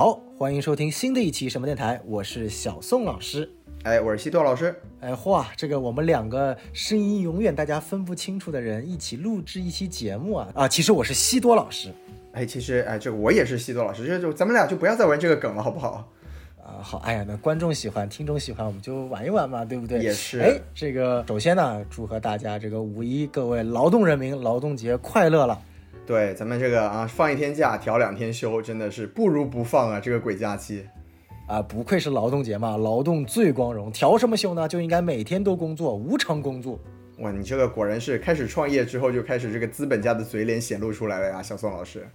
好，欢迎收听新的一期什么电台，我是小宋老师。哎，我是西多老师。哎，嚯，这个我们两个声音永远大家分不清楚的人一起录制一期节目啊啊！其实我是西多老师。哎，其实哎，这个我也是西多老师，这就咱们俩就不要再玩这个梗了，好不好？啊，好，哎呀，那观众喜欢，听众喜欢，我们就玩一玩嘛，对不对？也是。哎，这个首先呢，祝贺大家这个五一各位劳动人民劳动节快乐了。对，咱们这个啊，放一天假调两天休，真的是不如不放啊！这个鬼假期。啊，不愧是劳动节嘛，劳动最光荣，调什么休呢？就应该每天都工作，无偿工作。哇，你这个果然是开始创业之后就开始这个资本家的嘴脸显露出来了呀，小宋老师。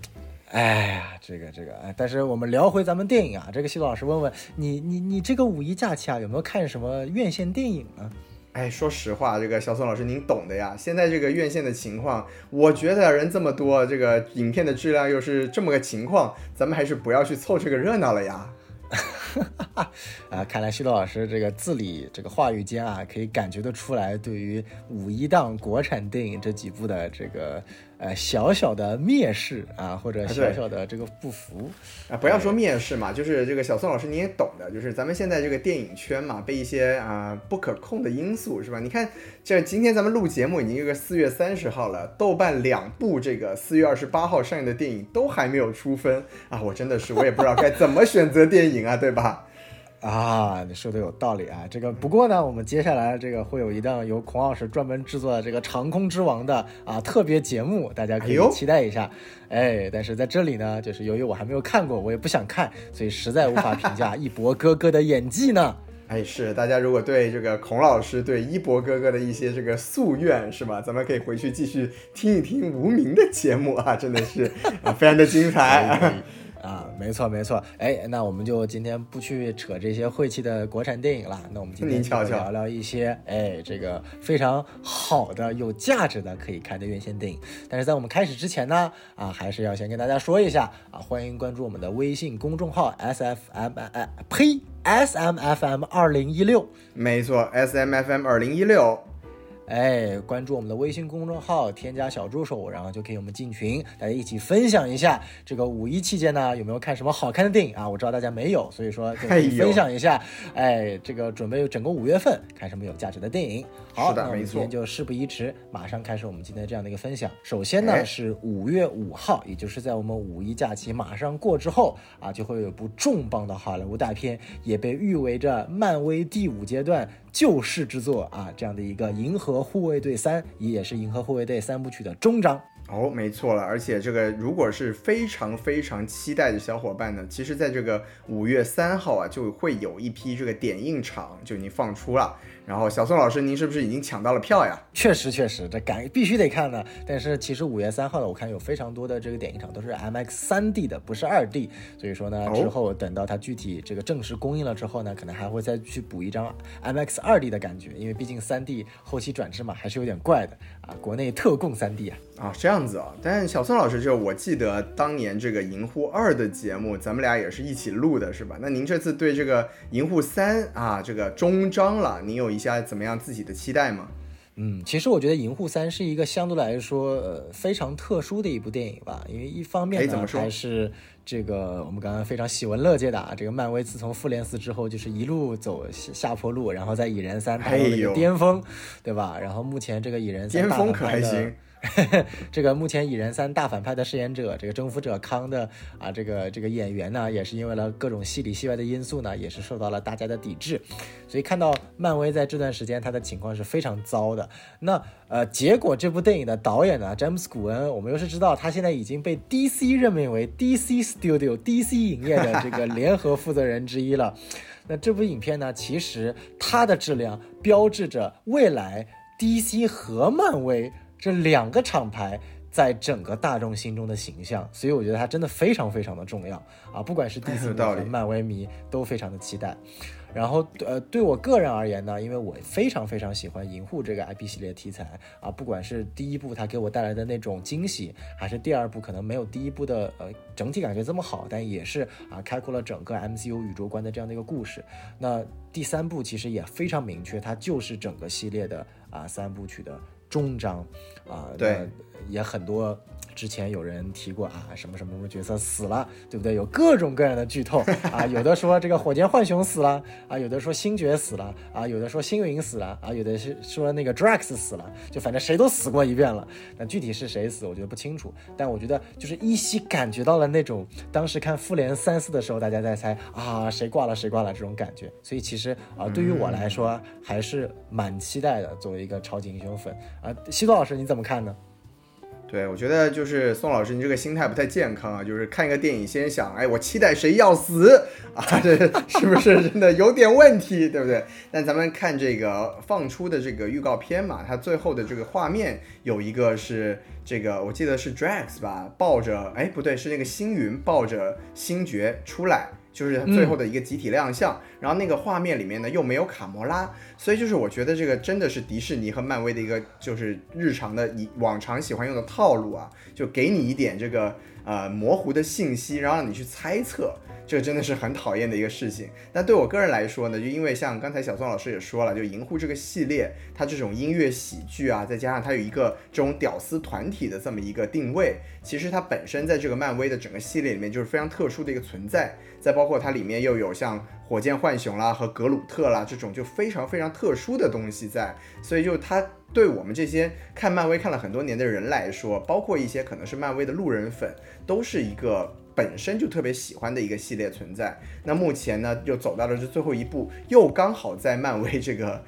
哎呀，这个这个，哎，但是我们聊回咱们电影啊，这个西多老师问问你，你你这个五一假期啊，有没有看什么院线电影呢？哎，说实话，这个小宋老师您懂的呀。现在这个院线的情况，我觉得人这么多，这个影片的质量又是这么个情况，咱们还是不要去凑这个热闹了呀。啊，看来西多老师这个字里这个话语间啊，可以感觉得出来，对于五一档国产电影这几部的这个。呃，小小的蔑视啊，或者小小的这个不服啊，不要说蔑视嘛，就是这个小宋老师你也懂的，就是咱们现在这个电影圈嘛，被一些啊不可控的因素是吧？你看，这今天咱们录节目已经这个四月三十号了，豆瓣两部这个四月二十八号上映的电影都还没有出分啊，我真的是我也不知道该怎么选择电影啊，对吧？啊，你说的有道理啊！这个不过呢，我们接下来这个会有一档由孔老师专门制作的这个《长空之王》的啊特别节目，大家可以期待一下。哎，但是在这里呢，就是由于我还没有看过，我也不想看，所以实在无法评价 一博哥哥的演技呢。哎，是大家如果对这个孔老师对一博哥哥的一些这个夙愿是吧？咱们可以回去继续听一听无名的节目啊，真的是啊，非常的精彩。啊，没错没错，哎，那我们就今天不去扯这些晦气的国产电影了，那我们今天就聊聊一些，哎，这个非常好的、有价值的可以看的院线电影。但是在我们开始之前呢，啊，还是要先跟大家说一下，啊，欢迎关注我们的微信公众号 S F M，哎，呸，S M F M 二零一六，没错，S M F M 二零一六。哎，关注我们的微信公众号，添加小助手，然后就可以我们进群，大家一起分享一下这个五一期间呢有没有看什么好看的电影啊？我知道大家没有，所以说可以分享一下。哎，这个准备整个五月份看什么有价值的电影。好，那我们今天就事不宜迟，马上开始我们今天这样的一个分享。首先呢是五月五号，也就是在我们五一假期马上过之后啊，就会有一部重磅的好莱坞大片，也被誉为着漫威第五阶段。救世之作啊，这样的一个《银河护卫队三》也是《银河护卫队三部曲》的终章哦，没错了。而且这个如果是非常非常期待的小伙伴呢，其实在这个五月三号啊，就会有一批这个点映场就已经放出了。然后小宋老师，您是不是已经抢到了票呀？确实，确实，这赶必须得看呢。但是其实五月三号呢，我看有非常多的这个点映场都是 MX 三 D 的，不是二 D。所以说呢，之后等到它具体这个正式公映了之后呢，可能还会再去补一张 MX 二 D 的感觉，因为毕竟三 D 后期转制嘛，还是有点怪的啊。国内特供三 D 啊。啊，这样子啊。但小宋老师，就我记得当年这个银护二的节目，咱们俩也是一起录的，是吧？那您这次对这个银护三啊，这个终章了，您有一下怎么样自己的期待吗？嗯，其实我觉得《银护三》是一个相对来说呃非常特殊的一部电影吧，因为一方面呢还是这个我们刚刚非常喜闻乐见的啊，这个漫威自从复联四之后就是一路走下坡路，然后在蚁人三达到了一个巅峰，对吧？然后目前这个蚁人三巅峰可还行？这个目前蚁人三大反派的饰演者，这个征服者康的啊，这个这个演员呢，也是因为了各种戏里戏外的因素呢，也是受到了大家的抵制。所以看到漫威在这段时间他的情况是非常糟的。那呃，结果这部电影的导演呢，詹姆斯古恩，我们又是知道他现在已经被 DC 任命为 DC Studio DC 影业的这个 联合负责人之一了。那这部影片呢，其实它的质量标志着未来 DC 和漫威。这两个厂牌在整个大众心中的形象，所以我觉得它真的非常非常的重要啊！不管是 DC 和漫威迷都非常的期待。然后，呃，对我个人而言呢，因为我非常非常喜欢银护这个 IP 系列题材啊，不管是第一部它给我带来的那种惊喜，还是第二部可能没有第一部的呃整体感觉这么好，但也是啊开阔了整个 MCU 宇宙观的这样的一个故事。那第三部其实也非常明确，它就是整个系列的啊三部曲的。终章啊，对，也很多。之前有人提过啊，什么什么什么角色死了，对不对？有各种各样的剧透啊，有的说这个火箭浣熊死了啊，有的说星爵死了啊，有的说星云死了啊，有的是说那个 Drax 死了，就反正谁都死过一遍了。那具体是谁死，我觉得不清楚。但我觉得就是依稀感觉到了那种当时看复联三四的时候，大家在猜啊谁挂了谁挂了这种感觉。所以其实啊，对于我来说还是蛮期待的。作为一个超级英雄粉啊，西多老师你怎么看呢？对，我觉得就是宋老师，你这个心态不太健康啊！就是看一个电影，先想，哎，我期待谁要死 啊？这是不是真的有点问题，对不对？但咱们看这个放出的这个预告片嘛，它最后的这个画面有一个是这个，我记得是 Drax 吧，抱着，哎，不对，是那个星云抱着星爵出来。就是最后的一个集体亮相，然后那个画面里面呢又没有卡魔拉，所以就是我觉得这个真的是迪士尼和漫威的一个就是日常的以往常喜欢用的套路啊，就给你一点这个呃模糊的信息，然后让你去猜测。这真的是很讨厌的一个事情。那对我个人来说呢，就因为像刚才小宋老师也说了，就《银护》这个系列，它这种音乐喜剧啊，再加上它有一个这种屌丝团体的这么一个定位，其实它本身在这个漫威的整个系列里面就是非常特殊的一个存在。再包括它里面又有像火箭浣熊啦和格鲁特啦这种就非常非常特殊的东西在，所以就它对我们这些看漫威看了很多年的人来说，包括一些可能是漫威的路人粉，都是一个。本身就特别喜欢的一个系列存在，那目前呢又走到了这最后一步，又刚好在漫威这个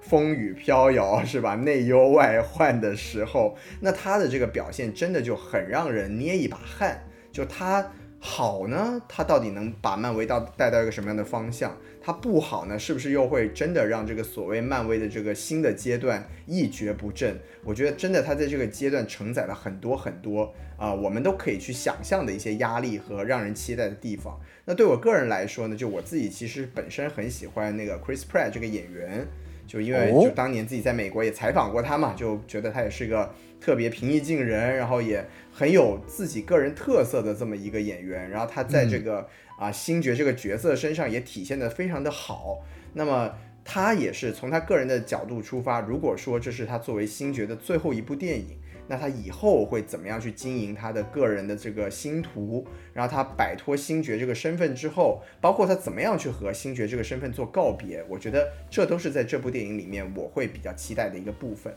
风雨飘摇是吧，内忧外患的时候，那他的这个表现真的就很让人捏一把汗，就他。好呢，它到底能把漫威到带到一个什么样的方向？它不好呢，是不是又会真的让这个所谓漫威的这个新的阶段一蹶不振？我觉得真的，它在这个阶段承载了很多很多啊，我们都可以去想象的一些压力和让人期待的地方。那对我个人来说呢，就我自己其实本身很喜欢那个 Chris Pratt 这个演员，就因为就当年自己在美国也采访过他嘛，就觉得他也是一个特别平易近人，然后也。很有自己个人特色的这么一个演员，然后他在这个啊星爵这个角色身上也体现的非常的好。那么他也是从他个人的角度出发，如果说这是他作为星爵的最后一部电影，那他以后会怎么样去经营他的个人的这个星途？然后他摆脱星爵这个身份之后，包括他怎么样去和星爵这个身份做告别？我觉得这都是在这部电影里面我会比较期待的一个部分。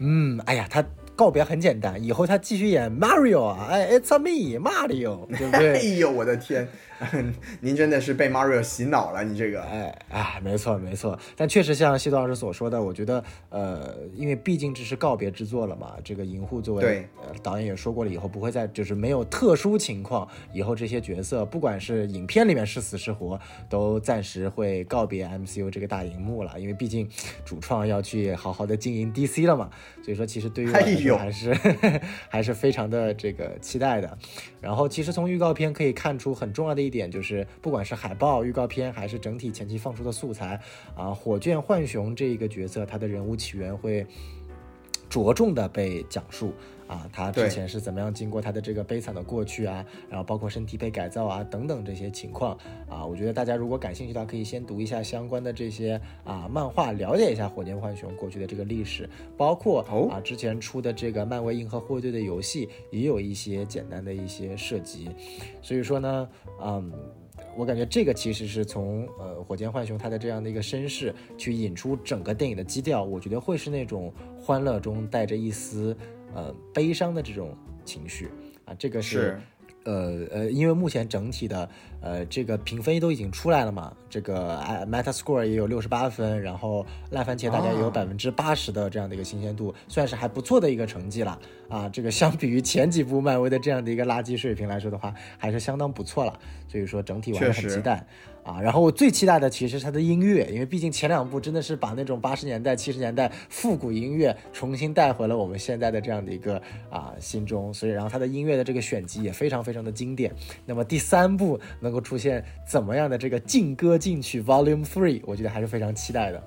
嗯，哎呀，他。告别很简单，以后他继续演 Mario 啊，哎，It's a me Mario，对不对？哎呦，我的天！您真的是被 Mario 洗脑了，你这个，哎哎，没错没错，但确实像西多老师所说的，我觉得，呃，因为毕竟这是告别之作了嘛，这个银护作为导演也说过了，以后不会再就是没有特殊情况，以后这些角色不管是影片里面是死是活，都暂时会告别 MCU 这个大荧幕了，因为毕竟主创要去好好的经营 DC 了嘛，所以说其实对于我来说还是 还是非常的这个期待的。然后其实从预告片可以看出很重要的一一点就是，不管是海报、预告片，还是整体前期放出的素材，啊，火箭浣熊这一个角色，他的人物起源会着重的被讲述。啊，他之前是怎么样经过他的这个悲惨的过去啊，然后包括身体被改造啊等等这些情况啊，我觉得大家如果感兴趣的话，可以先读一下相关的这些啊漫画，了解一下火箭浣熊过去的这个历史，包括啊之前出的这个漫威银河护卫队的游戏也有一些简单的一些涉及，所以说呢，嗯。我感觉这个其实是从呃火箭浣熊他的这样的一个身世去引出整个电影的基调，我觉得会是那种欢乐中带着一丝呃悲伤的这种情绪啊，这个是。呃呃，因为目前整体的呃这个评分都已经出来了嘛，这个 Metascore 也有六十八分，然后烂番茄大概也有百分之八十的这样的一个新鲜度，算是还不错的一个成绩了啊。这个相比于前几部漫威的这样的一个垃圾水平来说的话，还是相当不错了。所以说整体我还是很期待。啊，然后我最期待的其实是它的音乐，因为毕竟前两部真的是把那种八十年代、七十年代复古音乐重新带回了我们现在的这样的一个啊心中，所以然后它的音乐的这个选集也非常非常的经典。那么第三部能够出现怎么样的这个劲歌劲曲 Volume Three，我觉得还是非常期待的。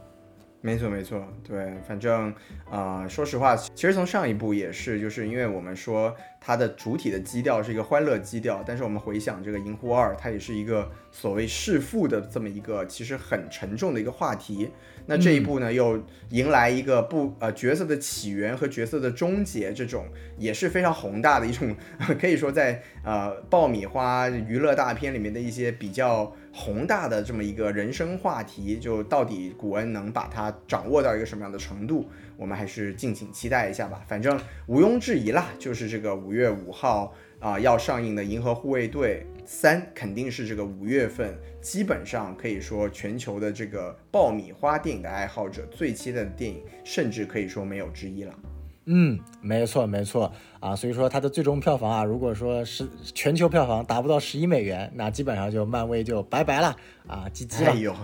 没错没错，对，反正啊，说实话，其实从上一部也是，就是因为我们说它的主体的基调是一个欢乐基调，但是我们回想这个《银狐二》，它也是一个所谓弑父的这么一个其实很沉重的一个话题。那这一部呢，又迎来一个不呃角色的起源和角色的终结，这种也是非常宏大的一种，可以说在呃爆米花娱乐大片里面的一些比较宏大的这么一个人生话题，就到底古恩能把它掌握到一个什么样的程度，我们还是敬请期待一下吧。反正毋庸置疑啦，就是这个五月五号啊要上映的《银河护卫队三》，肯定是这个五月份。基本上可以说，全球的这个爆米花电影的爱好者最期待的电影，甚至可以说没有之一了。嗯，没错没错啊，所以说它的最终票房啊，如果说是全球票房达不到十亿美元，那基本上就漫威就拜拜了啊，GG 了。哎呦，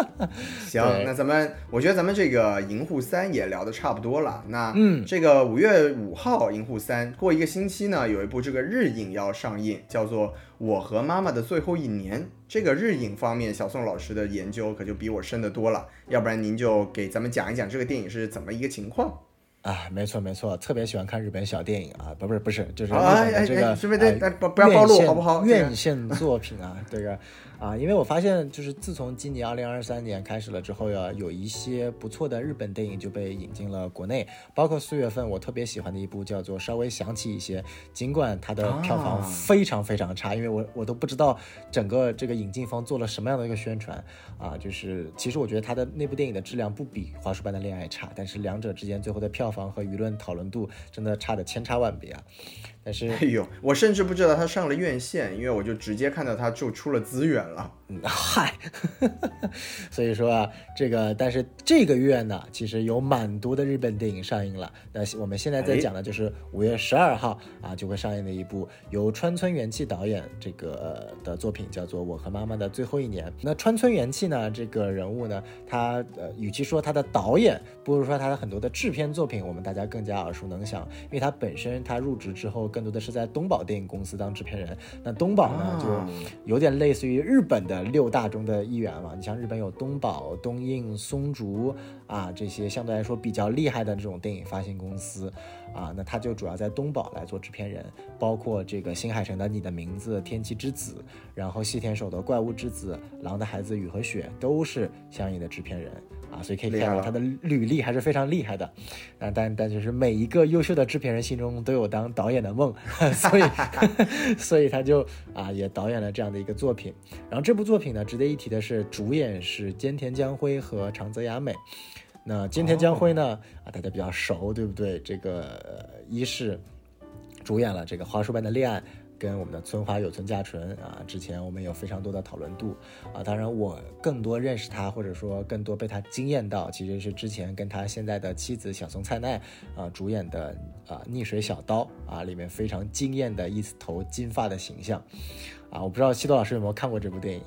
行，那咱们我觉得咱们这个银护三也聊得差不多了。那嗯，这个五月五号银护三过一个星期呢，有一部这个日影要上映，叫做《我和妈妈的最后一年》。这个日影方面，小宋老师的研究可就比我深得多了。要不然您就给咱们讲一讲这个电影是怎么一个情况。啊，没错没错，特别喜欢看日本小电影啊，不不是不是，就是日哎本的这个不要暴露好不好？院线作品啊，这个啊，因为我发现就是自从今年二零二三年开始了之后呀，有一些不错的日本电影就被引进了国内，包括四月份我特别喜欢的一部叫做《稍微想起一些》，尽管它的票房非常非常差，因为我我都不知道整个这个引进方做了什么样的一个宣传啊，就是其实我觉得它的那部电影的质量不比《花束般的恋爱》差，但是两者之间最后的票房和舆论讨论度真的差的千差万别啊。但是，哎呦，我甚至不知道他上了院线，因为我就直接看到他就出了资源了。嗯，嗨，所以说啊，这个，但是这个月呢，其实有蛮多的日本电影上映了。那我们现在在讲的就是五月十二号啊就会上映的一部由川村元气导演这个的作品，叫做《我和妈妈的最后一年》。那川村元气呢，这个人物呢，他呃，与其说他的导演，不如说他的很多的制片作品，我们大家更加耳熟能详，因为他本身他入职之后。更多的是在东宝电影公司当制片人，那东宝呢，就有点类似于日本的六大中的一员嘛。你像日本有东宝、东映、松竹啊这些相对来说比较厉害的这种电影发行公司啊，那他就主要在东宝来做制片人，包括这个新海诚的《你的名字》、《天气之子》，然后细田守的《怪物之子》、《狼的孩子》、《雨和雪》都是相应的制片人。啊，所以可以看到他的履历还是非常厉害的，啊，但但就是每一个优秀的制片人心中都有当导演的梦，所以 所以他就啊也导演了这样的一个作品。然后这部作品呢，值得一提的是，主演是菅田将晖和长泽雅美。那菅田将晖呢，啊大家比较熟，对不对？这个一是主演了这个《花束般的恋爱》。跟我们的村花有村架纯啊，之前我们有非常多的讨论度啊。当然，我更多认识他，或者说更多被他惊艳到，其实是之前跟他现在的妻子小松菜奈啊主演的啊《溺水小刀》啊里面非常惊艳的一头金发的形象啊。我不知道西多老师有没有看过这部电影。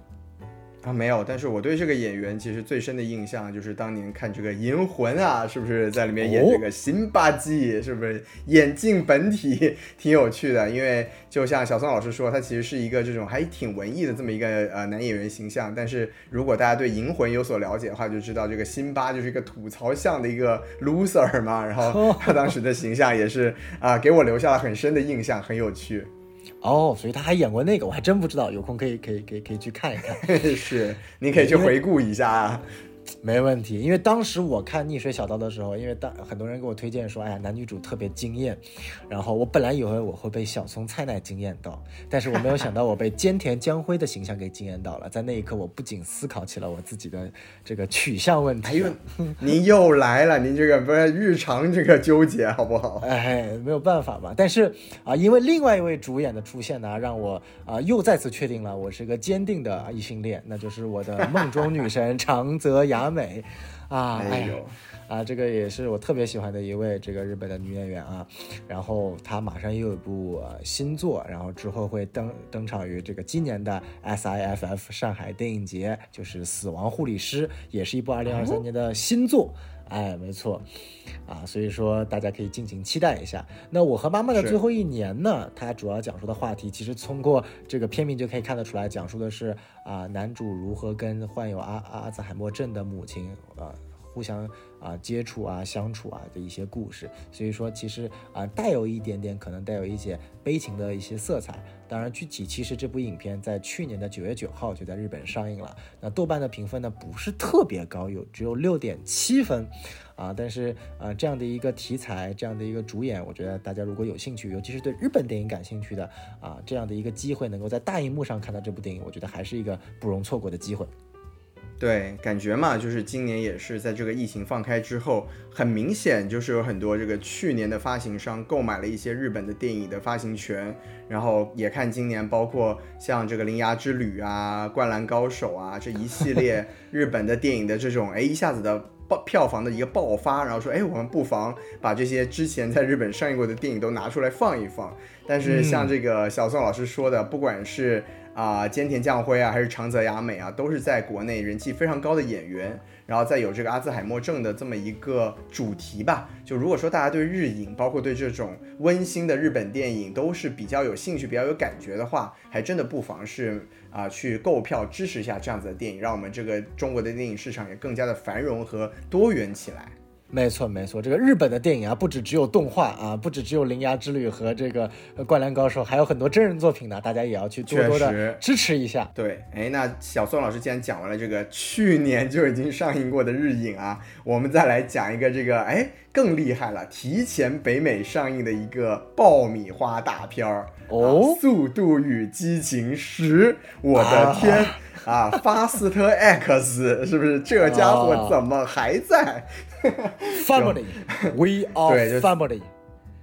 啊，没有，但是我对这个演员其实最深的印象就是当年看这个《银魂》啊，是不是在里面演这个辛巴基，是不是眼镜本体，挺有趣的。因为就像小宋老师说，他其实是一个这种还挺文艺的这么一个呃男演员形象。但是如果大家对《银魂》有所了解的话，就知道这个辛巴就是一个吐槽向的一个 loser 嘛。然后他当时的形象也是啊，给我留下了很深的印象，很有趣。哦，所以他还演过那个，我还真不知道，有空可以可以可以可以去看一看。是，你可以去回顾一下啊。没问题，因为当时我看《逆水小刀》的时候，因为当很多人给我推荐说，哎呀，男女主特别惊艳，然后我本来以为我会被小松菜奈惊艳到，但是我没有想到我被菅田将晖的形象给惊艳到了。在那一刻，我不仅思考起了我自己的这个取向问题。哎呦，您又来了，您这个不是日常这个纠结好不好？哎，没有办法嘛。但是啊，因为另外一位主演的出现呢，让我啊又再次确定了我是个坚定的异性恋，那就是我的梦中女神长泽雅。雅美，啊，哎呦，啊，这个也是我特别喜欢的一位这个日本的女演员啊，然后她马上又有一部新作，然后之后会登登场于这个今年的 SIFF 上海电影节，就是《死亡护理师》，也是一部二零二三年的新作。哎，没错，啊，所以说大家可以尽情期待一下。那我和妈妈的最后一年呢？它主要讲述的话题，其实通过这个片名就可以看得出来，讲述的是啊，男主如何跟患有阿阿兹海默症的母亲啊。互相啊接触啊相处啊的一些故事。所以说，其实啊带有一点点可能带有一些悲情的一些色彩。当然，具体其实这部影片在去年的九月九号就在日本上映了。那豆瓣的评分呢不是特别高，有只有六点七分，啊，但是呃这样的一个题材，这样的一个主演，我觉得大家如果有兴趣，尤其是对日本电影感兴趣的啊，这样的一个机会能够在大荧幕上看到这部电影，我觉得还是一个不容错过的机会。对，感觉嘛，就是今年也是在这个疫情放开之后，很明显就是有很多这个去年的发行商购买了一些日本的电影的发行权，然后也看今年包括像这个《铃芽之旅》啊、《灌篮高手》啊这一系列 日本的电影的这种，哎，一下子的爆票房的一个爆发，然后说，哎，我们不妨把这些之前在日本上映过的电影都拿出来放一放。但是像这个小宋老师说的，不管是啊，菅田将晖啊，还是长泽雅美啊，都是在国内人气非常高的演员。然后再有这个阿兹海默症的这么一个主题吧。就如果说大家对日影，包括对这种温馨的日本电影都是比较有兴趣、比较有感觉的话，还真的不妨是啊去购票支持一下这样子的电影，让我们这个中国的电影市场也更加的繁荣和多元起来。没错，没错，这个日本的电影啊，不止只有动画啊，不止只有《铃芽之旅》和这个《灌篮高手》，还有很多真人作品呢，大家也要去多多的支持一下。对，哎，那小宋老师既然讲完了这个去年就已经上映过的日影啊，我们再来讲一个这个，哎，更厉害了，提前北美上映的一个爆米花大片儿哦，《速度与激情十》，我的天啊，Fast X 是不是？这家伙怎么还在 Family，We are family。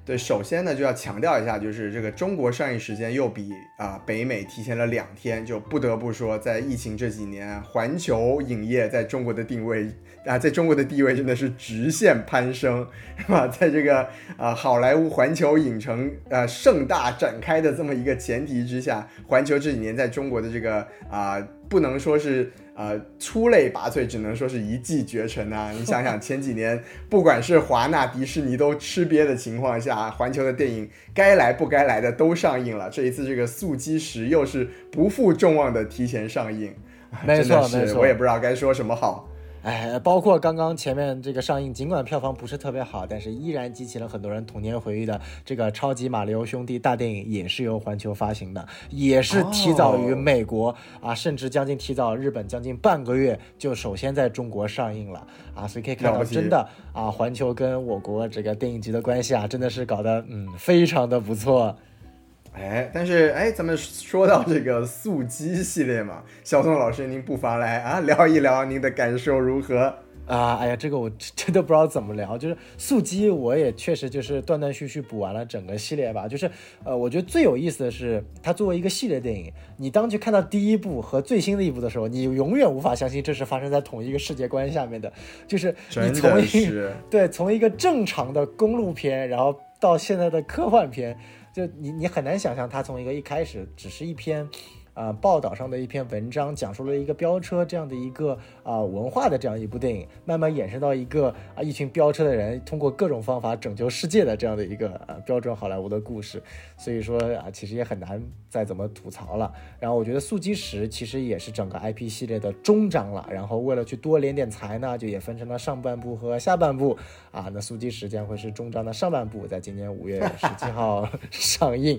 对，首先呢就要强调一下，就是这个中国上映时间又比啊北美提前了两天，就不得不说，在疫情这几年，环球影业在中国的定位啊，在中国的地位真的是直线攀升，是吧？在这个啊好莱坞环球影城啊盛大展开的这么一个前提之下，环球这几年在中国的这个啊不能说是。呃，出类拔萃，只能说是一骑绝尘啊！你想想，前几年不管是华纳、迪士尼都吃瘪的情况下，环球的电影该来不该来的都上映了。这一次这个《速激十》又是不负众望的提前上映，没错没错，我也不知道该说什么好。哎，包括刚刚前面这个上映，尽管票房不是特别好，但是依然激起了很多人童年回忆的这个《超级马里奥兄弟》大电影，也是由环球发行的，也是提早于美国啊，甚至将近提早日本将近半个月就首先在中国上映了啊，所以可以看到真的啊，环球跟我国这个电影局的关系啊，真的是搞得嗯非常的不错。哎，但是哎，咱们说到这个速激系列嘛，小宋老师，您不妨来啊聊一聊您的感受如何啊？哎呀，这个我真的不知道怎么聊。就是速激，我也确实就是断断续续补完了整个系列吧。就是呃，我觉得最有意思的是，它作为一个系列电影，你当去看到第一部和最新的一部的时候，你永远无法相信这是发生在同一个世界观下面的。就是你从一对从一个正常的公路片，然后到现在的科幻片。就你，你很难想象，他从一个一开始只是一篇。啊，报道上的一篇文章讲述了一个飙车这样的一个啊文化的这样一部电影，慢慢衍生到一个啊一群飙车的人通过各种方法拯救世界的这样的一个啊标准好莱坞的故事。所以说啊，其实也很难再怎么吐槽了。然后我觉得《速激十》其实也是整个 IP 系列的终章了。然后为了去多敛点财呢，就也分成了上半部和下半部啊。那《速激十》将会是终章的上半部，在今年五月十七号 上映。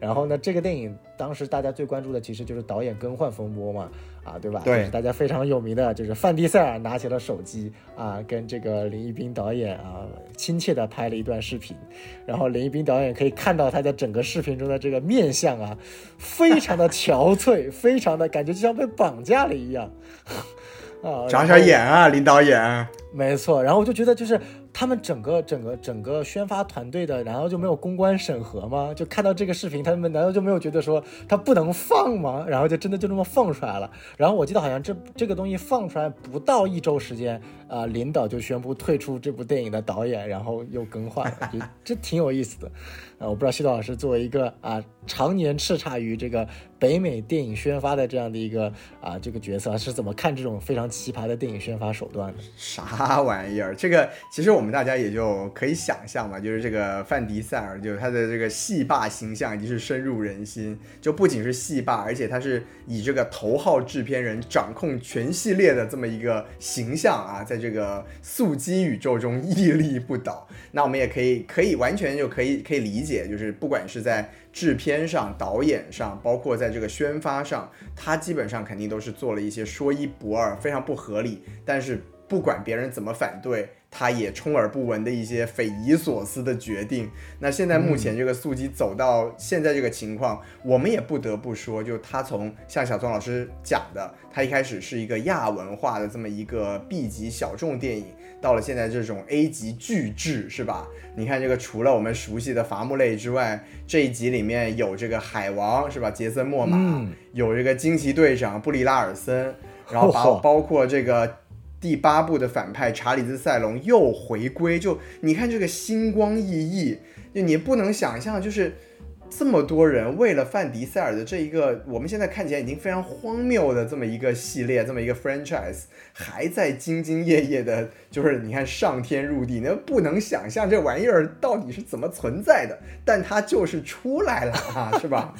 然后呢，这个电影当时大家最关注的其实就是导演更换风波嘛，啊，对吧？对，大家非常有名的就是范迪塞尔拿起了手机啊，跟这个林一斌导演啊亲切的拍了一段视频，然后林一斌导演可以看到他在整个视频中的这个面相啊，非常的憔悴，非常的感觉就像被绑架了一样，啊，眨眨眼啊，林导演，没错，然后我就觉得就是。他们整个整个整个宣发团队的，然后就没有公关审核吗？就看到这个视频，他们难道就没有觉得说他不能放吗？然后就真的就这么放出来了。然后我记得好像这这个东西放出来不到一周时间，啊，领导就宣布退出这部电影的导演，然后又更换了，就这挺有意思的。啊，我不知道西道老师作为一个啊常年叱咤于这个北美电影宣发的这样的一个啊这个角色，是怎么看这种非常奇葩的电影宣发手段的？啥玩意儿？这个其实我们大家也就可以想象嘛，就是这个范迪塞尔，就是他的这个戏霸形象已经是深入人心，就不仅是戏霸，而且他是以这个头号制片人掌控全系列的这么一个形象啊，在这个速激宇宙中屹立不倒。那我们也可以可以完全就可以可以理解，就是不管是在制片上、导演上，包括在这个宣发上，他基本上肯定都是做了一些说一不二、非常不合理，但是不管别人怎么反对，他也充耳不闻的一些匪夷所思的决定。那现在目前这个速激走到现在这个情况，我们也不得不说，就他从像小庄老师讲的，他一开始是一个亚文化的这么一个 B 级小众电影。到了现在这种 A 级巨制是吧？你看这个除了我们熟悉的伐木类之外，这一集里面有这个海王是吧？杰森·莫玛，有这个惊奇队长布里拉尔森，然后包包括这个第八部的反派查理兹·塞隆又回归，就你看这个星光熠熠，就你不能想象就是。这么多人为了范迪塞尔的这一个，我们现在看起来已经非常荒谬的这么一个系列，这么一个 franchise，还在兢兢业业的，就是你看上天入地，那不能想象这玩意儿到底是怎么存在的，但它就是出来了啊，是吧？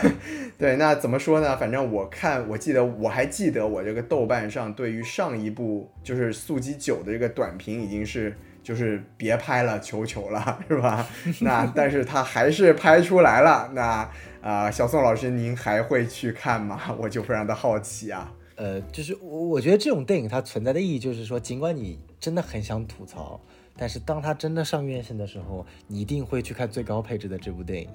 对，那怎么说呢？反正我看，我记得我还记得我这个豆瓣上对于上一部就是《速激九》的这个短评已经是。就是别拍了，求求了，是吧？那但是他还是拍出来了。那啊，小宋老师，您还会去看吗？我就非常的好奇啊。呃，就是我我觉得这种电影它存在的意义就是说，尽管你真的很想吐槽，但是当它真的上院线的时候，你一定会去看最高配置的这部电影。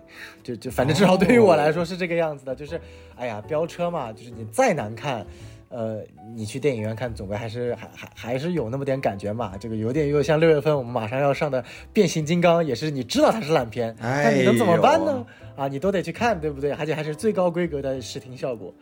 就就反正至少对于我来说是这个样子的。就是哎呀，飙车嘛，就是你再难看。呃，你去电影院看，总归还是还还还是有那么点感觉嘛。这个有点又像六月份我们马上要上的变形金刚，也是你知道它是烂片，那你能怎么办呢？啊，你都得去看，对不对？而且还是最高规格的视听效果，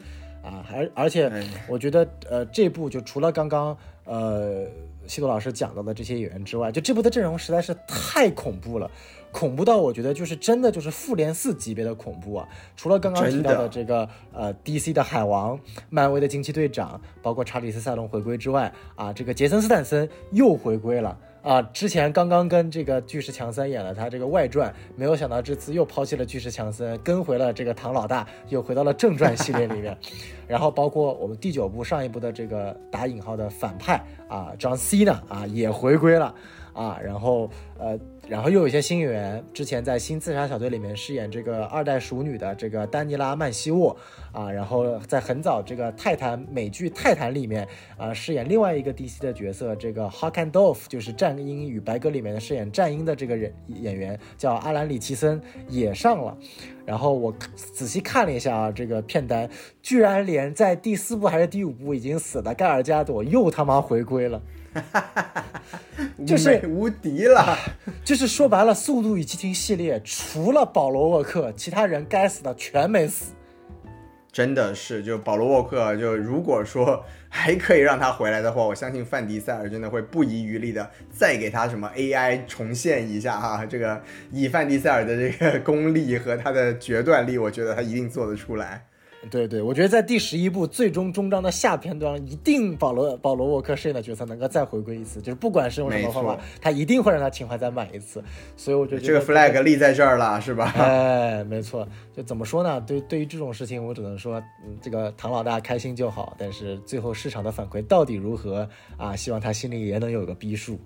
啊，还而且我觉得呃，这部就除了刚刚呃西多老师讲到的这些演员之外，就这部的阵容实在是太恐怖了。恐怖到我觉得就是真的就是复联四级别的恐怖啊！除了刚刚提到的这个呃 DC 的海王、漫威的惊奇队长，包括查理斯·塞隆回归之外啊，这个杰森·斯坦森又回归了啊！之前刚刚跟这个巨石强森演了他这个外传，没有想到这次又抛弃了巨石强森，跟回了这个唐老大，又回到了正传系列里面。然后包括我们第九部上一部的这个打引号的反派啊，John Cena 啊也回归了啊，然后呃。然后又有一些新演员，之前在《新自杀小队》里面饰演这个二代熟女的这个丹尼拉曼西沃啊，然后在很早这个泰坦美剧《泰坦》里面啊饰演另外一个 DC 的角色，这个 Hawk and Dolph 就是《战鹰与白鸽》里面的饰演战鹰的这个人演员叫阿兰里奇森也上了。然后我仔细看了一下啊，这个片单居然连在第四部还是第五部已经死的盖尔加朵又他妈回归了。就是无敌了，就是说白了，《速度与激情》系列除了保罗沃克，其他人该死的全没死。真的是，就保罗沃克，就如果说还可以让他回来的话，我相信范迪塞尔真的会不遗余力的再给他什么 AI 重现一下哈。这个以范迪塞尔的这个功力和他的决断力，我觉得他一定做得出来。对对，我觉得在第十一部最终终章的下片段，一定保罗保罗沃克饰演的角色能够再回归一次，就是不管是用什么方法，他一定会让他情怀再满一次。所以我觉得这个 flag 立在这儿了，是吧？哎，没错。就怎么说呢？对对于这种事情，我只能说，嗯，这个唐老大开心就好。但是最后市场的反馈到底如何啊？希望他心里也能有个逼数。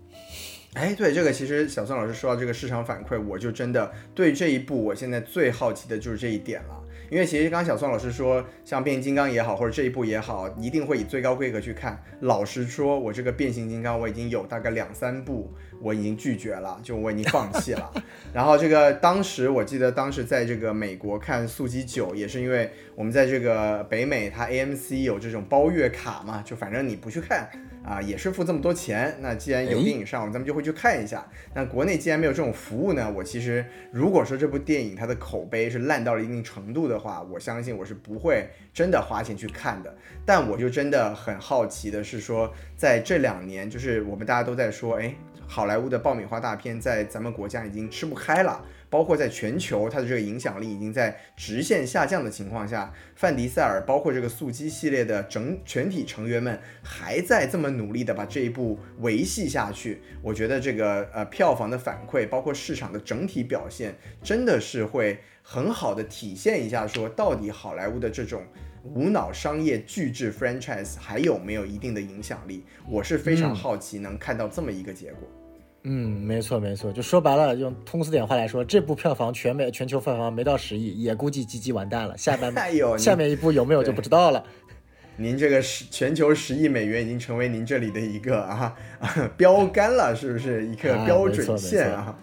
哎，对这个，其实小宋老师说到这个市场反馈，我就真的对这一部，我现在最好奇的就是这一点了。因为其实刚刚小宋老师说，像变形金刚也好，或者这一部也好，一定会以最高规格去看。老实说，我这个变形金刚我已经有大概两三部，我已经拒绝了，就我已经放弃了。然后这个当时我记得当时在这个美国看速激九，也是因为我们在这个北美，它 AMC 有这种包月卡嘛，就反正你不去看。啊，也是付这么多钱，那既然有电影上，咱们就会去看一下。那国内既然没有这种服务呢，我其实如果说这部电影它的口碑是烂到了一定程度的话，我相信我是不会真的花钱去看的。但我就真的很好奇的是说，在这两年，就是我们大家都在说，哎，好莱坞的爆米花大片在咱们国家已经吃不开了。包括在全球它的这个影响力已经在直线下降的情况下，范迪塞尔包括这个速激系列的整全体成员们还在这么努力的把这一部维系下去，我觉得这个呃票房的反馈，包括市场的整体表现，真的是会很好的体现一下，说到底好莱坞的这种。无脑商业巨制 franchise 还有没有一定的影响力？我是非常好奇能看到这么一个结果。嗯，没错没错，就说白了，用通俗点话来说，这部票房全美全球票房没到十亿，也估计吉吉完蛋了。下半 下面一部有没有就不知道了。您这个十全球十亿美元已经成为您这里的一个啊 标杆了，是不是一个标准线啊？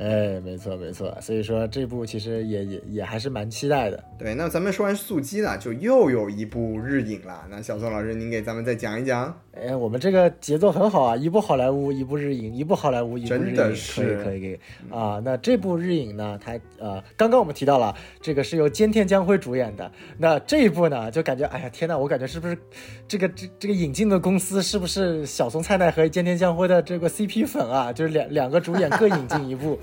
哎，没错没错，所以说这部其实也也也还是蛮期待的。对，那咱们说完速激了，就又有一部日影了。那小宋老师，您给咱们再讲一讲。哎，我们这个节奏很好啊，一部好莱坞，一部日影，一部好莱坞，一部日影，可以可以可以啊。那这部日影呢，它呃，刚刚我们提到了这个是由菅田将晖主演的。那这一部呢，就感觉哎呀天呐，我感觉是不是这个这这个引进的公司是不是小松菜奈和菅田将晖的这个 CP 粉啊？就是两两个主演各引进一部。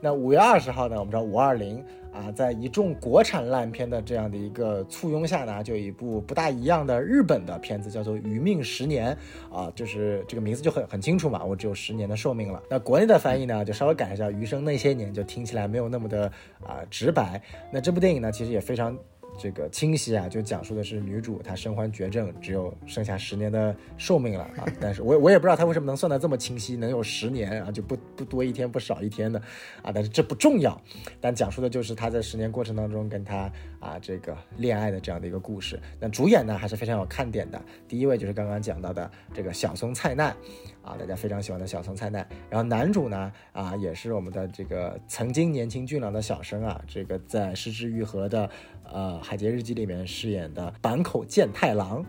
那五月二十号呢，我们知道五二零啊，在一众国产烂片的这样的一个簇拥下呢，就有一部不大一样的日本的片子，叫做《余命十年》啊，就是这个名字就很很清楚嘛，我只有十年的寿命了。那国内的翻译呢，就稍微改一下，《余生那些年》，就听起来没有那么的啊直白。那这部电影呢，其实也非常。这个清晰啊，就讲述的是女主她身患绝症，只有剩下十年的寿命了啊。但是我我也不知道她为什么能算得这么清晰，能有十年啊，就不不多一天不少一天的啊。但是这不重要，但讲述的就是她在十年过程当中跟她啊这个恋爱的这样的一个故事。那主演呢还是非常有看点的，第一位就是刚刚讲到的这个小松菜奈。啊，大家非常喜欢的小松菜奈，然后男主呢，啊，也是我们的这个曾经年轻俊朗的小生啊，这个在《失之愈合》的呃《海贼日记》里面饰演的坂口健太郎。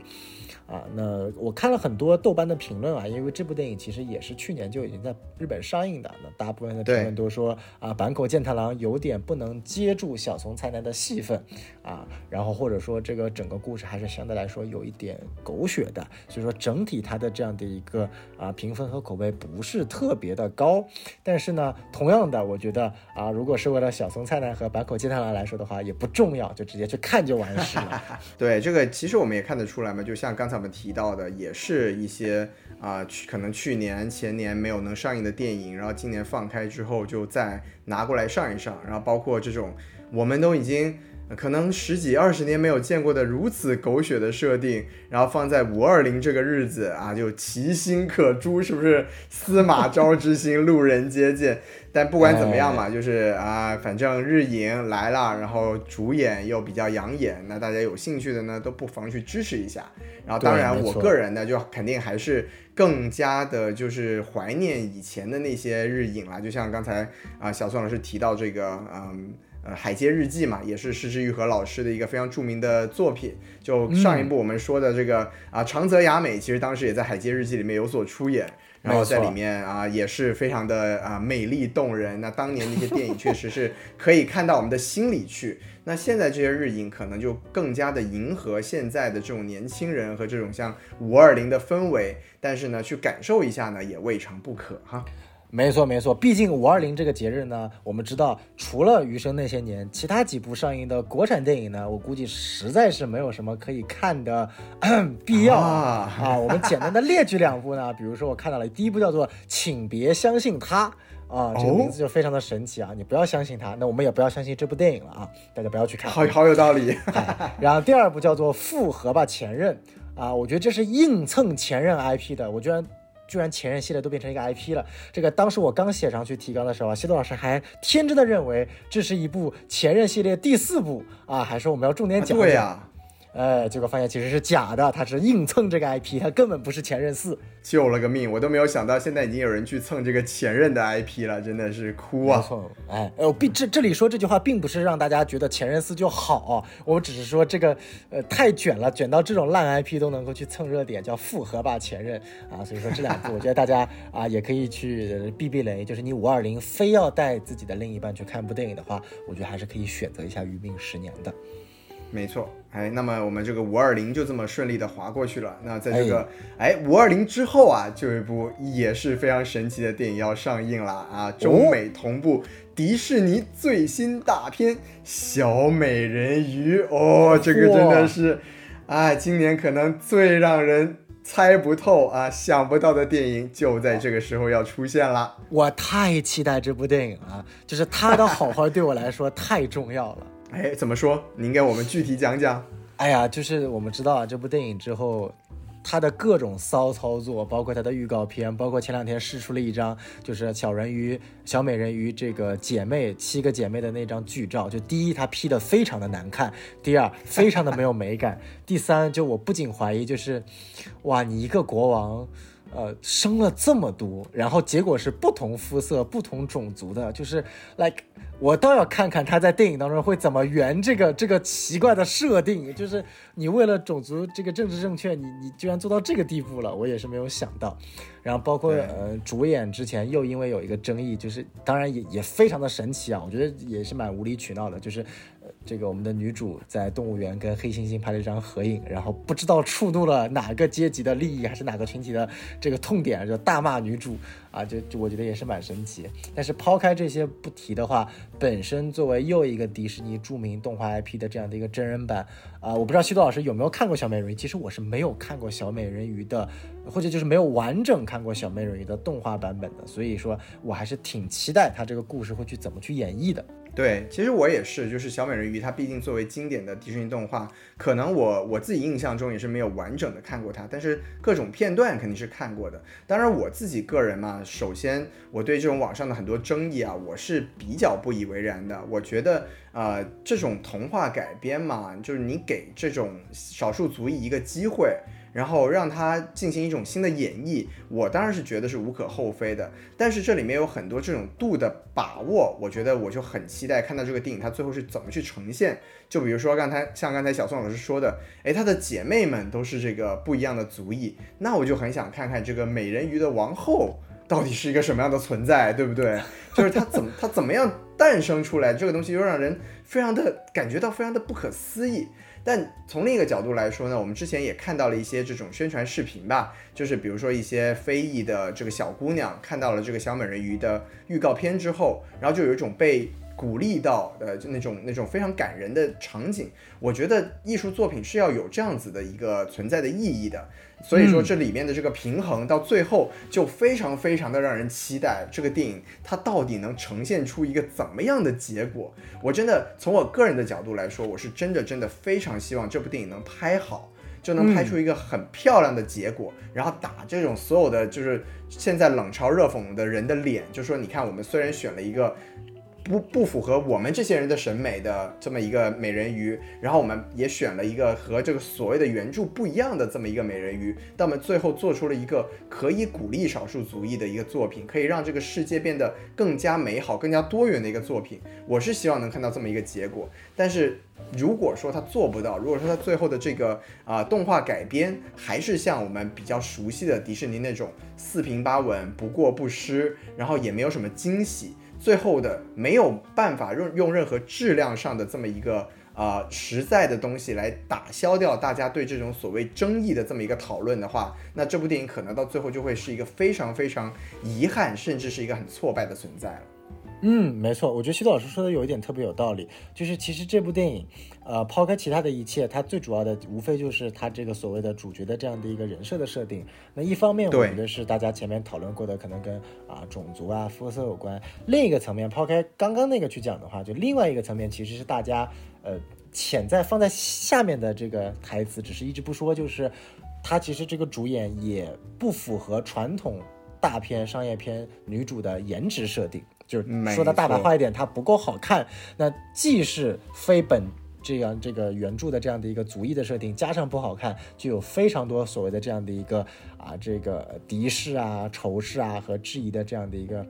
啊，那我看了很多豆瓣的评论啊，因为这部电影其实也是去年就已经在日本上映的。那大部分的评论都说啊，坂口健太郎有点不能接住小松菜奈的戏份啊，然后或者说这个整个故事还是相对来说有一点狗血的，所以说整体它的这样的一个啊评分和口碑不是特别的高。但是呢，同样的，我觉得啊，如果是为了小松菜奈和坂口健太郎来说的话，也不重要，就直接去看就完事了。对，这个其实我们也看得出来嘛，就像刚才。他们提到的也是一些啊，去可能去年前年没有能上映的电影，然后今年放开之后就再拿过来上一上，然后包括这种我们都已经可能十几二十年没有见过的如此狗血的设定，然后放在五二零这个日子啊，就其心可诛，是不是？司马昭之心，路人皆见。但不管怎么样嘛，就是啊，反正日影来了，然后主演又比较养眼，那大家有兴趣的呢，都不妨去支持一下。然后，当然，我个人呢，就肯定还是更加的，就是怀念以前的那些日影啦。就像刚才啊，小宋老师提到这个，嗯，呃，《海街日记》嘛，也是石之愈和老师的一个非常著名的作品。就上一部我们说的这个啊，长泽雅美，其实当时也在《海街日记》里面有所出演。然后在里面啊，也是非常的啊美丽动人。那当年那些电影确实是 可以看到我们的心里去。那现在这些日影可能就更加的迎合现在的这种年轻人和这种像五二零的氛围。但是呢，去感受一下呢，也未尝不可哈。没错没错，毕竟五二零这个节日呢，我们知道除了《余生那些年》，其他几部上映的国产电影呢，我估计实在是没有什么可以看的 必要啊。啊，我们简单的列举两部呢，比如说我看到了第一部叫做《请别相信他》啊，这个名字就非常的神奇啊，你不要相信他，那我们也不要相信这部电影了啊，大家不要去看。好，好有道理。然后第二部叫做《复合吧前任》啊，我觉得这是硬蹭前任 IP 的，我居然。居然前任系列都变成一个 IP 了，这个当时我刚写上去提纲的时候啊，西多老师还天真的认为这是一部前任系列第四部啊，还说我们要重点讲。对呀。哎，结果发现其实是假的，他是硬蹭这个 IP，他根本不是前任四，救了个命，我都没有想到现在已经有人去蹭这个前任的 IP 了，真的是哭啊！哎，我并这这里说这句话，并不是让大家觉得前任四就好，我只是说这个呃太卷了，卷到这种烂 IP 都能够去蹭热点，叫复合吧前任啊，所以说这两部我觉得大家啊也可以去避避雷，就是你五二零非要带自己的另一半去看部电影的话，我觉得还是可以选择一下《余命十年》的。没错，哎，那么我们这个五二零就这么顺利的划过去了。那在这个哎五二零之后啊，就有一部也是非常神奇的电影要上映了啊，中美同步，迪士尼最新大片《小美人鱼》哦，这个真的是，哎，今年可能最让人。猜不透啊，想不到的电影就在这个时候要出现了。我太期待这部电影了，就是它的好坏对我来说太重要了。哎，怎么说？您给我们具体讲讲。哎呀，就是我们知道啊，这部电影之后。它的各种骚操作，包括它的预告片，包括前两天试出了一张，就是小人鱼、小美人鱼这个姐妹七个姐妹的那张剧照。就第一，它 P 的非常的难看；第二，非常的没有美感；第三，就我不仅怀疑，就是哇，你一个国王。呃，生了这么多，然后结果是不同肤色、不同种族的，就是 like 我倒要看看他在电影当中会怎么圆这个这个奇怪的设定，就是你为了种族这个政治正确，你你居然做到这个地步了，我也是没有想到。然后包括呃主演之前又因为有一个争议，就是当然也也非常的神奇啊，我觉得也是蛮无理取闹的，就是。这个我们的女主在动物园跟黑猩猩拍了一张合影，然后不知道触怒了哪个阶级的利益，还是哪个群体的这个痛点，就大骂女主啊，就就我觉得也是蛮神奇。但是抛开这些不提的话，本身作为又一个迪士尼著名动画 IP 的这样的一个真人版啊，我不知道西多老师有没有看过小美人鱼？其实我是没有看过小美人鱼的，或者就是没有完整看过小美人鱼的动画版本的，所以说我还是挺期待他这个故事会去怎么去演绎的。对，其实我也是，就是小美人鱼，它毕竟作为经典的迪士尼动画，可能我我自己印象中也是没有完整的看过它，但是各种片段肯定是看过的。当然我自己个人嘛，首先我对这种网上的很多争议啊，我是比较不以为然的。我觉得，呃，这种童话改编嘛，就是你给这种少数族裔一个机会。然后让它进行一种新的演绎，我当然是觉得是无可厚非的。但是这里面有很多这种度的把握，我觉得我就很期待看到这个电影它最后是怎么去呈现。就比如说刚才像刚才小宋老师说的，诶，她的姐妹们都是这个不一样的族裔，那我就很想看看这个美人鱼的王后到底是一个什么样的存在，对不对？就是她怎么她怎么样诞生出来，这个东西又让人非常的感觉到非常的不可思议。但从另一个角度来说呢，我们之前也看到了一些这种宣传视频吧，就是比如说一些非裔的这个小姑娘看到了这个小美人鱼的预告片之后，然后就有一种被。鼓励到的就那种那种非常感人的场景，我觉得艺术作品是要有这样子的一个存在的意义的。所以说这里面的这个平衡到最后就非常非常的让人期待，这个电影它到底能呈现出一个怎么样的结果？我真的从我个人的角度来说，我是真的真的非常希望这部电影能拍好，就能拍出一个很漂亮的结果，然后打这种所有的就是现在冷嘲热讽的人的脸，就说你看我们虽然选了一个。不不符合我们这些人的审美的这么一个美人鱼，然后我们也选了一个和这个所谓的原著不一样的这么一个美人鱼，但我们最后做出了一个可以鼓励少数族裔的一个作品，可以让这个世界变得更加美好、更加多元的一个作品。我是希望能看到这么一个结果，但是如果说他做不到，如果说他最后的这个啊动画改编还是像我们比较熟悉的迪士尼那种四平八稳、不过不失，然后也没有什么惊喜。最后的没有办法用用任何质量上的这么一个啊实在的东西来打消掉大家对这种所谓争议的这么一个讨论的话，那这部电影可能到最后就会是一个非常非常遗憾，甚至是一个很挫败的存在了。嗯，没错，我觉得徐导老师说的有一点特别有道理，就是其实这部电影，呃，抛开其他的一切，它最主要的无非就是它这个所谓的主角的这样的一个人设的设定。那一方面，我觉得是大家前面讨论过的，可能跟啊种族啊肤色有关；另一个层面，抛开刚刚那个去讲的话，就另外一个层面，其实是大家呃潜在放在下面的这个台词，只是一直不说，就是他其实这个主演也不符合传统大片商业片女主的颜值设定。就是说的大白话一点，它不够好看。那既是非本这样这个原著的这样的一个族裔的设定，加上不好看，就有非常多所谓的这样的一个啊这个敌视啊、仇视啊和质疑的这样的一个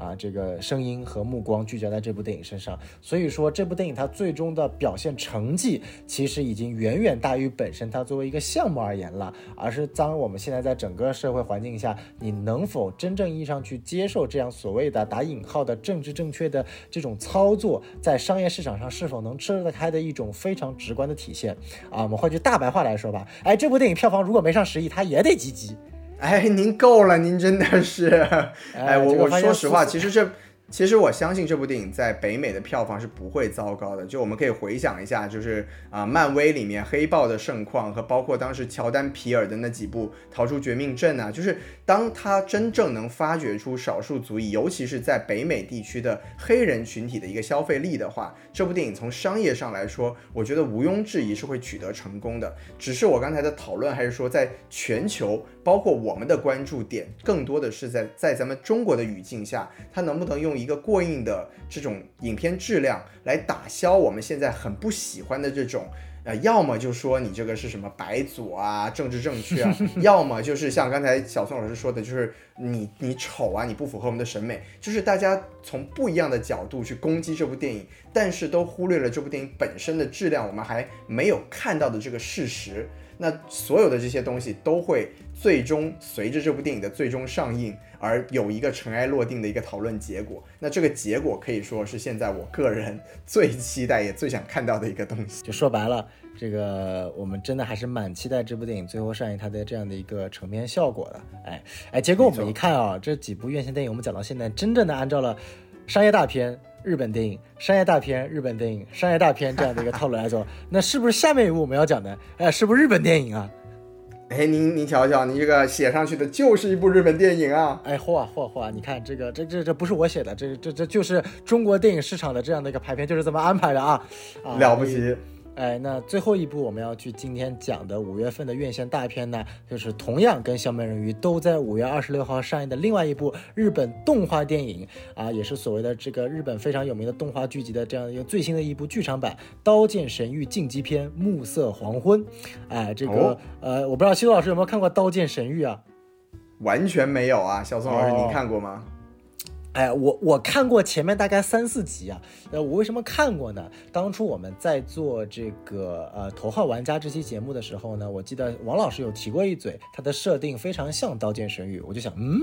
啊这个声音和目光聚焦在这部电影身上。所以说，这部电影它最终的表现成绩其实已经远远大于本身它作为一个项目而言了，而是当我们现在在整个社会环境下，你能否真正意义上去接受这样所谓的打引号的政治正确的这种操作，在商业市场上是否能吃得开的一种非常直观的体现啊？我们换句大白话来说吧，哎，这部电影票房如果没上十亿，它也得积极。哎，您够了，您真的是，哎，我我说实话，其实这。其实我相信这部电影在北美的票房是不会糟糕的。就我们可以回想一下，就是啊，漫威里面黑豹的盛况和包括当时乔丹皮尔的那几部《逃出绝命镇》啊，就是当他真正能发掘出少数族裔，尤其是在北美地区的黑人群体的一个消费力的话，这部电影从商业上来说，我觉得毋庸置疑是会取得成功的。只是我刚才的讨论还是说，在全球，包括我们的关注点，更多的是在在咱们中国的语境下，它能不能用。一个过硬的这种影片质量来打消我们现在很不喜欢的这种，呃，要么就说你这个是什么白左啊，政治正确啊，要么就是像刚才小宋老师说的，就是你你丑啊，你不符合我们的审美，就是大家从不一样的角度去攻击这部电影，但是都忽略了这部电影本身的质量，我们还没有看到的这个事实。那所有的这些东西都会最终随着这部电影的最终上映而有一个尘埃落定的一个讨论结果。那这个结果可以说是现在我个人 最期待也最想看到的一个东西。就说白了，这个我们真的还是蛮期待这部电影最后上映它的这样的一个成片效果的。哎哎，结果我们一看啊，这几部院线电影我们讲到现在，真正的按照了商业大片。日本电影商业大片，日本电影商业大片这样的一个套路来做，那是不是下面一部我们要讲的，哎，是不是日本电影啊？哎，您您瞧瞧，你这个写上去的就是一部日本电影啊！哎，嚯嚯嚯！你看这个，这这这不是我写的，这这这就是中国电影市场的这样的一个排片，就是这么安排的啊！了不起。哎，那最后一部我们要去今天讲的五月份的院线大片呢，就是同样跟《小美人鱼》都在五月二十六号上映的另外一部日本动画电影啊，也是所谓的这个日本非常有名的动画剧集的这样一个最新的一部剧场版《刀剑神域：进击篇：暮色黄昏》。哎，这个呃，我不知道西多老师有没有看过《刀剑神域》啊？完全没有啊，小宋老师，您看过吗？哎，我我看过前面大概三四集啊。呃，我为什么看过呢？当初我们在做这个呃头号玩家这期节目的时候呢，我记得王老师有提过一嘴，它的设定非常像《刀剑神域》，我就想，嗯，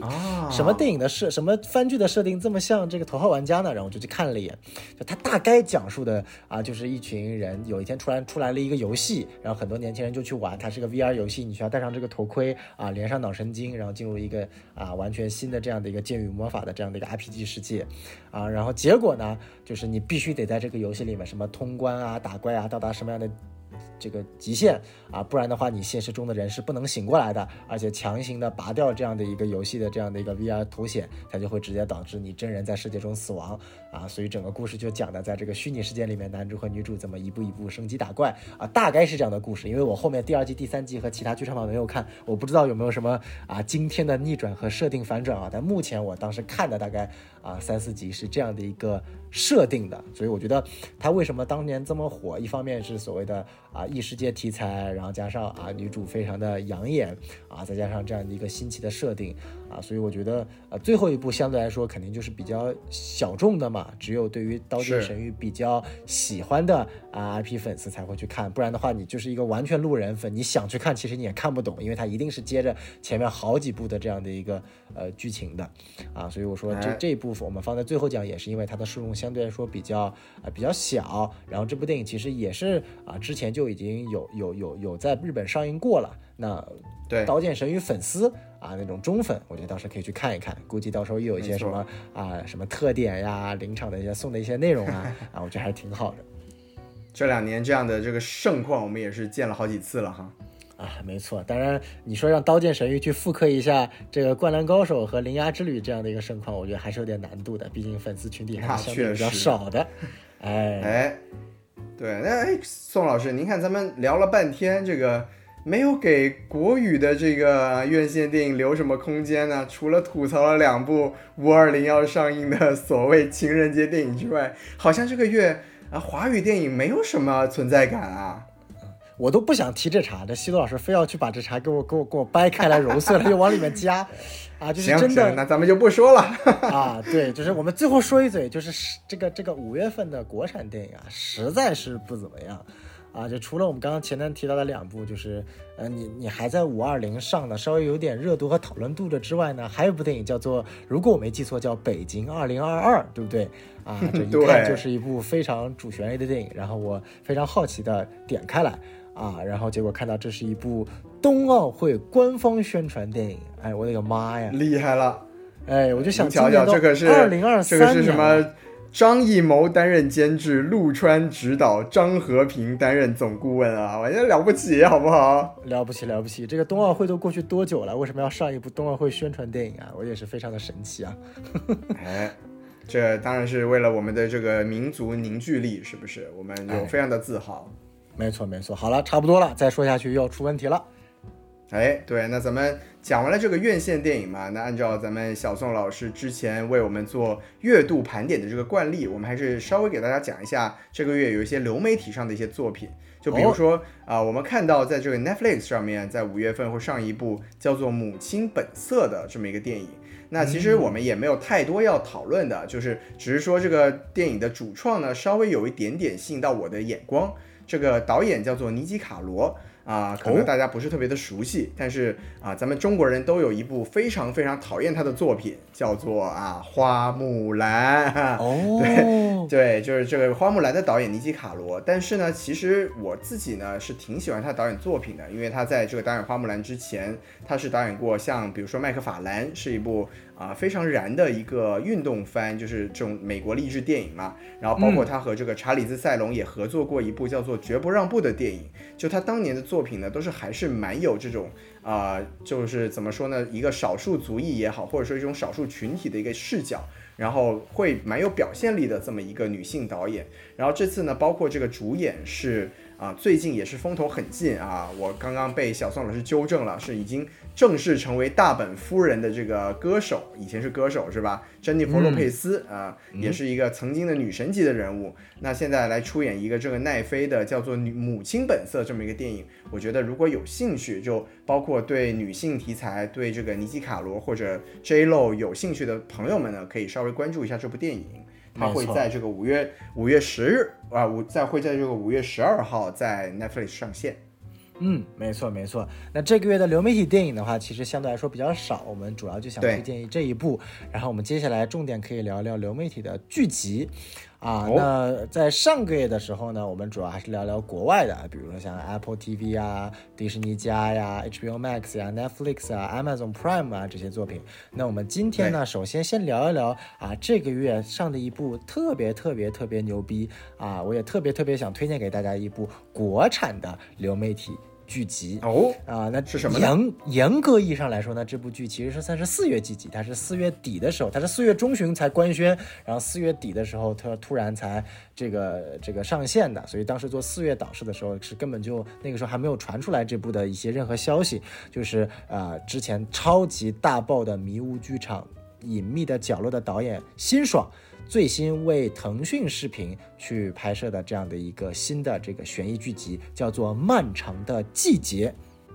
什么电影的设，什么番剧的设定这么像这个头号玩家呢？然后我就去看了一眼，就它大概讲述的啊，就是一群人有一天突然出来了一个游戏，然后很多年轻人就去玩，它是个 VR 游戏，你需要戴上这个头盔啊，连上脑神经，然后进入一个啊完全新的这样的一个剑与魔法的这样的一个 P G 世界啊，然后结果呢，就是你必须得在这个游戏里面什么通关啊、打怪啊、到达什么样的。这个极限啊，不然的话，你现实中的人是不能醒过来的。而且强行的拔掉这样的一个游戏的这样的一个 VR 头显，它就会直接导致你真人在世界中死亡啊。所以整个故事就讲的在这个虚拟世界里面，男主和女主怎么一步一步升级打怪啊，大概是这样的故事。因为我后面第二季、第三季和其他剧场版没有看，我不知道有没有什么啊惊天的逆转和设定反转啊。但目前我当时看的大概啊三四集是这样的一个设定的，所以我觉得它为什么当年这么火，一方面是所谓的啊。异世界题材，然后加上啊女主非常的养眼啊，再加上这样的一个新奇的设定啊，所以我觉得呃最后一部相对来说肯定就是比较小众的嘛，只有对于《刀剑神域》比较喜欢的啊 IP 粉丝才会去看，不然的话你就是一个完全路人粉，你想去看其实你也看不懂，因为它一定是接着前面好几部的这样的一个呃剧情的啊，所以我说这这一部分我们放在最后讲也是因为它的受众相对来说比较啊比较小，然后这部电影其实也是啊之前就已。已经有有有有在日本上映过了，那对《刀剑神域》粉丝啊，那种忠粉，我觉得到时候可以去看一看，估计到时候又有一些什么啊什么特点呀，临场的一些送的一些内容啊，啊，我觉得还是挺好的。这两年这样的这个盛况，我们也是见了好几次了哈。啊，没错，当然你说让《刀剑神域》去复刻一下这个《灌篮高手》和《铃芽之旅》这样的一个盛况，我觉得还是有点难度的，毕竟粉丝群体还是相对比较少的。哎哎。对，那哎，宋老师，您看咱们聊了半天，这个没有给国语的这个院线电影留什么空间呢？除了吐槽了两部五二零要上映的 所谓情人节电影之外，好像这个月啊，华语电影没有什么存在感啊。我都不想提这茬，这西多老师非要去把这茬给我给我给我掰开来揉碎了，又往里面加，啊，就是真的。那咱们就不说了 啊。对，就是我们最后说一嘴，就是这个这个五月份的国产电影啊，实在是不怎么样。啊，就除了我们刚刚前面提到的两部，就是，呃，你你还在五二零上的，稍微有点热度和讨论度的之外呢，还有一部电影叫做，如果我没记错，叫《北京二零二二》，对不对？啊，这一看就是一部非常主旋律的电影。然后我非常好奇的点开来，啊，然后结果看到这是一部冬奥会官方宣传电影。哎，我的个妈呀！厉害了！哎，我就想瞧瞧，这个是二零二三这个是什么。张艺谋担任监制，陆川执导，张和平担任总顾问啊，我觉得了不起，好不好？了不起，了不起！这个冬奥会都过去多久了？为什么要上一部冬奥会宣传电影啊？我也是非常的神奇啊！哎，这当然是为了我们的这个民族凝聚力，是不是？我们有非常的自豪。没错，没错。好了，差不多了，再说下去又要出问题了。哎，对，那咱们讲完了这个院线电影嘛，那按照咱们小宋老师之前为我们做月度盘点的这个惯例，我们还是稍微给大家讲一下这个月有一些流媒体上的一些作品，就比如说啊，我们看到在这个 Netflix 上面，在五月份会上一部叫做《母亲本色》的这么一个电影。那其实我们也没有太多要讨论的，就是只是说这个电影的主创呢，稍微有一点点吸引到我的眼光。这个导演叫做尼基卡罗。啊，可能大家不是特别的熟悉，但是啊，咱们中国人都有一部非常非常讨厌他的作品，叫做啊《花木兰》。哦，对对，就是这个《花木兰》的导演尼基卡罗。但是呢，其实我自己呢是挺喜欢他导演作品的，因为他在这个导演《花木兰》之前，他是导演过像比如说《麦克法兰》是一部。啊，非常燃的一个运动番，就是这种美国励志电影嘛。然后包括他和这个查理兹塞隆也合作过一部叫做《绝不让步》的电影。就他当年的作品呢，都是还是蛮有这种啊，就是怎么说呢，一个少数族裔也好，或者说一种少数群体的一个视角，然后会蛮有表现力的这么一个女性导演。然后这次呢，包括这个主演是。啊，最近也是风头很劲啊！我刚刚被小宋老师纠正了，是已经正式成为大本夫人的这个歌手，以前是歌手是吧？珍妮弗洛佩斯啊，也是一个曾经的女神级的人物。那现在来出演一个这个奈飞的叫做《女母亲本色》这么一个电影，我觉得如果有兴趣，就包括对女性题材、对这个尼基卡罗或者 J Lo 有兴趣的朋友们呢，可以稍微关注一下这部电影。它会在这个五月五月十日啊，五在会在这个五月十二号在 Netflix 上线。嗯，没错没错。那这个月的流媒体电影的话，其实相对来说比较少，我们主要就想推荐这一部。然后我们接下来重点可以聊聊流媒体的剧集。啊，那在上个月的时候呢，我们主要还是聊聊国外的，比如说像 Apple TV 啊、迪士尼加呀、HBO Max 呀、Netflix 啊、Amazon Prime 啊这些作品。那我们今天呢，首先先聊一聊啊，这个月上的一部特别特别特别牛逼啊，我也特别特别想推荐给大家一部国产的流媒体。剧集哦啊，那是什么？严严格意义上来说呢，这部剧其实是算是四月剧集，它是四月底的时候，它是四月中旬才官宣，然后四月底的时候它突然才这个这个上线的，所以当时做四月导视的时候是根本就那个时候还没有传出来这部的一些任何消息，就是呃之前超级大爆的迷雾剧场隐秘的角落的导演辛爽。最新为腾讯视频去拍摄的这样的一个新的这个悬疑剧集，叫做《漫长的季节》。